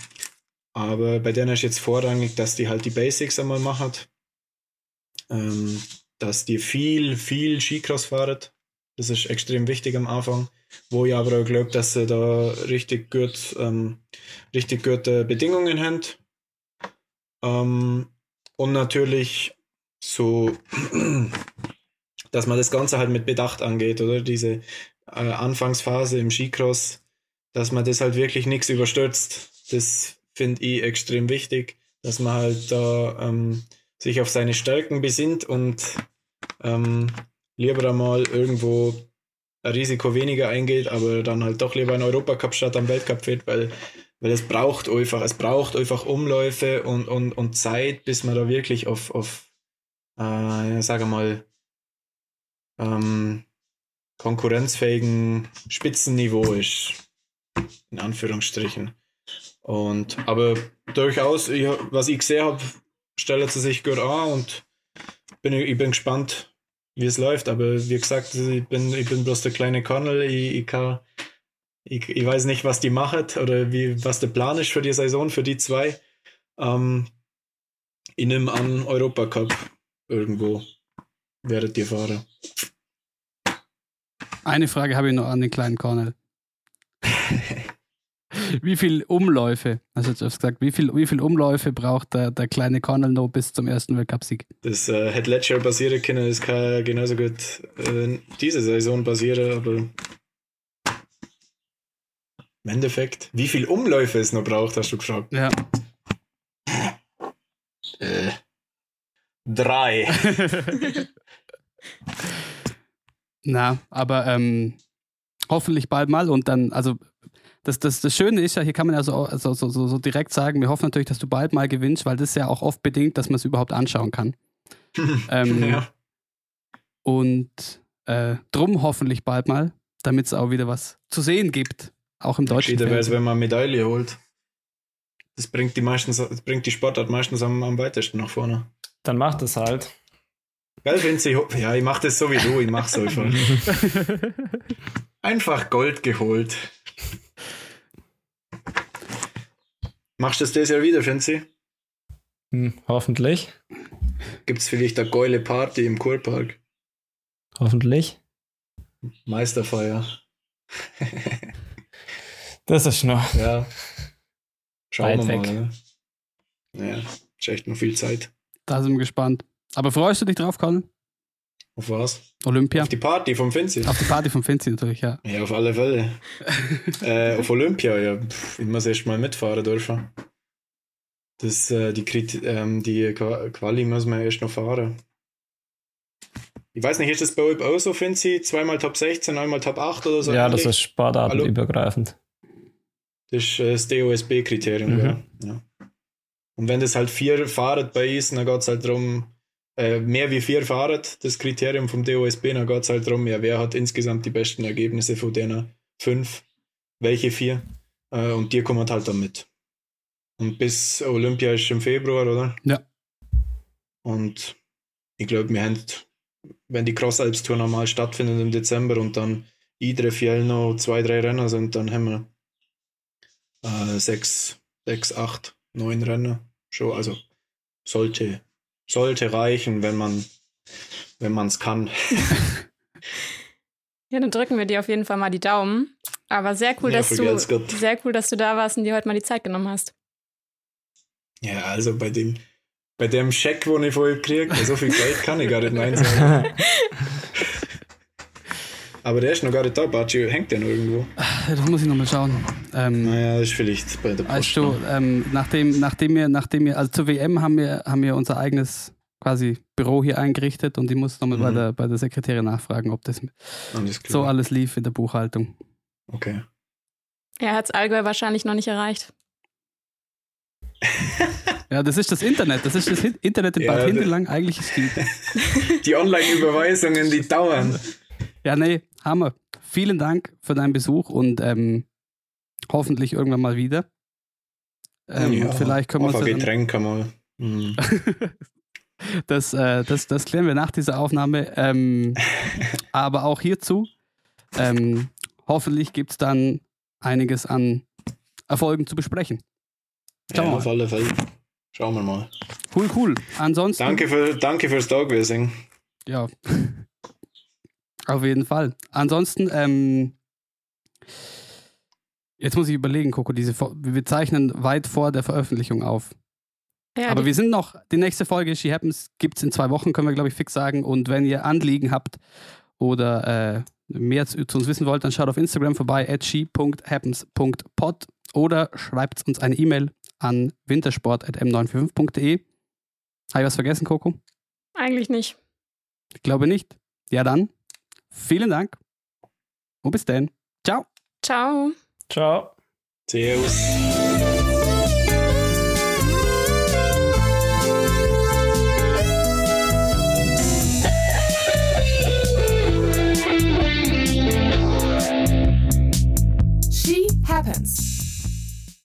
aber bei denen ist jetzt vorrangig, dass die halt die Basics einmal machen. Ähm, dass die viel, viel Skicross fahren. Das ist extrem wichtig am Anfang. Wo ich aber auch glaube, dass sie da richtig gut, ähm, richtig gute Bedingungen haben. Ähm, und natürlich so *clears throat* dass man das Ganze halt mit Bedacht angeht, oder? Diese äh, Anfangsphase im Skicross, dass man das halt wirklich nichts überstürzt. Das finde ich extrem wichtig, dass man halt da ähm, sich auf seine Stärken besinnt und ähm, lieber einmal irgendwo ein Risiko weniger eingeht, aber dann halt doch lieber ein Europacup statt am Weltcup fährt, weil, weil es braucht einfach, es braucht einfach Umläufe und, und, und Zeit, bis man da wirklich auf, auf äh, sage mal, ähm, konkurrenzfähigen Spitzenniveau ist. In Anführungsstrichen. Und, aber durchaus, ich, was ich gesehen habe, stellt sie sich gut an und bin, ich bin gespannt, wie es läuft. Aber wie gesagt, ich bin, ich bin bloß der kleine Cornel. Ich, ich, kann, ich, ich weiß nicht, was die machen oder wie, was der Plan ist für die Saison, für die zwei. Ähm, ich nehme an, Europacup irgendwo werdet ihr fahren. Eine Frage habe ich noch an den kleinen Cornel. *laughs* wie viele Umläufe, also hast gesagt, wie viele wie viel Umläufe braucht der, der kleine Cornel noch bis zum ersten Weltcupsieg? Das äh, letztes Jahr passieren können, das kann genauso gut äh, diese Saison passieren, aber im Endeffekt, wie viele Umläufe es noch braucht, hast du gefragt. Ja. Äh, drei. *laughs* Na, aber ähm, hoffentlich bald mal und dann, also das, das, das Schöne ist ja, hier kann man ja so, so, so, so direkt sagen, wir hoffen natürlich, dass du bald mal gewinnst, weil das ja auch oft bedingt, dass man es überhaupt anschauen kann. *laughs* ähm, ja. Und äh, drum hoffentlich bald mal, damit es auch wieder was zu sehen gibt, auch im deutschen Fernsehen. wäre wenn man Medaille holt. Das bringt die, meistens, das bringt die Sportart meistens am, am weitesten nach vorne. Dann macht es halt. Gell, Vinci? Ja, ich mach das so wie du, ich mach's einfach. *laughs* einfach Gold geholt. Machst du das dieses Jahr wieder, Vinci? Hm, hoffentlich. Gibt's vielleicht eine geile Party im Kurpark? Hoffentlich. Meisterfeier. das ist noch. Ja. Schauen Weit wir weg. mal. Ne? Ja, ist echt noch viel Zeit. Da sind wir gespannt. Aber freust du dich drauf, Colin? Auf was? Olympia. Auf die Party vom Finzi. Auf die Party vom Finzi natürlich, ja. Ja, auf alle Fälle. *laughs* äh, auf Olympia, ja. Pff, ich muss erst mal mitfahren dürfen. Das, äh, die, ähm, die Quali muss man erst noch fahren. Ich weiß nicht, ist das bei euch auch so, Finzi? Zweimal Top 16, einmal Top 8 oder so? Ja, ähnlich? das ist sportartenübergreifend. Das ist äh, das DOSB-Kriterium, mhm. ja. ja. Und wenn das halt vier Fahrer bei ist, dann geht es halt darum, äh, mehr wie vier Fahrer, das Kriterium vom DOSB, dann geht es halt darum, ja, wer hat insgesamt die besten Ergebnisse von denen fünf, welche vier, äh, und die kommen halt dann mit. Und bis Olympia ist im Februar, oder? Ja. Und ich glaube, wir haben, wenn die Cross-Alps-Tour normal stattfindet im Dezember und dann Idre, Fjell noch zwei, drei Rennen sind, dann haben wir äh, sechs, sechs, acht, neun Rennen schon. Also sollte sollte reichen, wenn man wenn man es kann. *laughs* ja, dann drücken wir dir auf jeden Fall mal die Daumen. Aber sehr cool, ja, dass du sehr cool, dass du da warst und dir heute mal die Zeit genommen hast. Ja, also bei dem bei dem Scheck, wo ich vorher kriege, so viel Geld kann ich gar nicht nein sagen. *laughs* Aber der ist noch gar nicht da, Baci, hängt der noch irgendwo? Das muss ich nochmal schauen. Ähm, naja, das ist vielleicht bei der Post. Also, ähm, nachdem, nachdem, wir, nachdem wir, also zur WM haben wir, haben wir unser eigenes quasi Büro hier eingerichtet und ich muss nochmal mhm. bei, der, bei der Sekretärin nachfragen, ob das alles so alles lief in der Buchhaltung. Okay. Er hat es Allgäu wahrscheinlich noch nicht erreicht. *laughs* ja, das ist das Internet. Das ist das Internet in ja, Bad Hindelang. Eigentlich ist die. *laughs* Die Online-Überweisungen, die dauern. Ja, nee, Hammer. Vielen Dank für deinen Besuch und ähm, hoffentlich irgendwann mal wieder. Ähm, ja, vielleicht können wir uns. Getränk mal. Mhm. *laughs* das, äh, das, das klären wir nach dieser Aufnahme. Ähm, *laughs* aber auch hierzu, ähm, hoffentlich gibt es dann einiges an Erfolgen zu besprechen. Schauen ja, auf alle Fälle. Schauen wir mal. Cool, cool. Ansonsten. Danke, für, danke fürs Dogwissing. Ja. *laughs* Auf jeden Fall. Ansonsten, ähm, jetzt muss ich überlegen, Coco, diese, wir zeichnen weit vor der Veröffentlichung auf. Ja, Aber wir sind noch, die nächste Folge She Happens gibt es in zwei Wochen, können wir glaube ich fix sagen. Und wenn ihr Anliegen habt oder äh, mehr zu, zu, uns wissen wollt, dann schaut auf Instagram vorbei at she.happens.pod oder schreibt uns eine E-Mail an wintersport.m945.de. Habe ich was vergessen, Coco? Eigentlich nicht. Ich glaube nicht. Ja, dann Vielen Dank und bis dann. Ciao. Ciao. Ciao. Servus. She happens.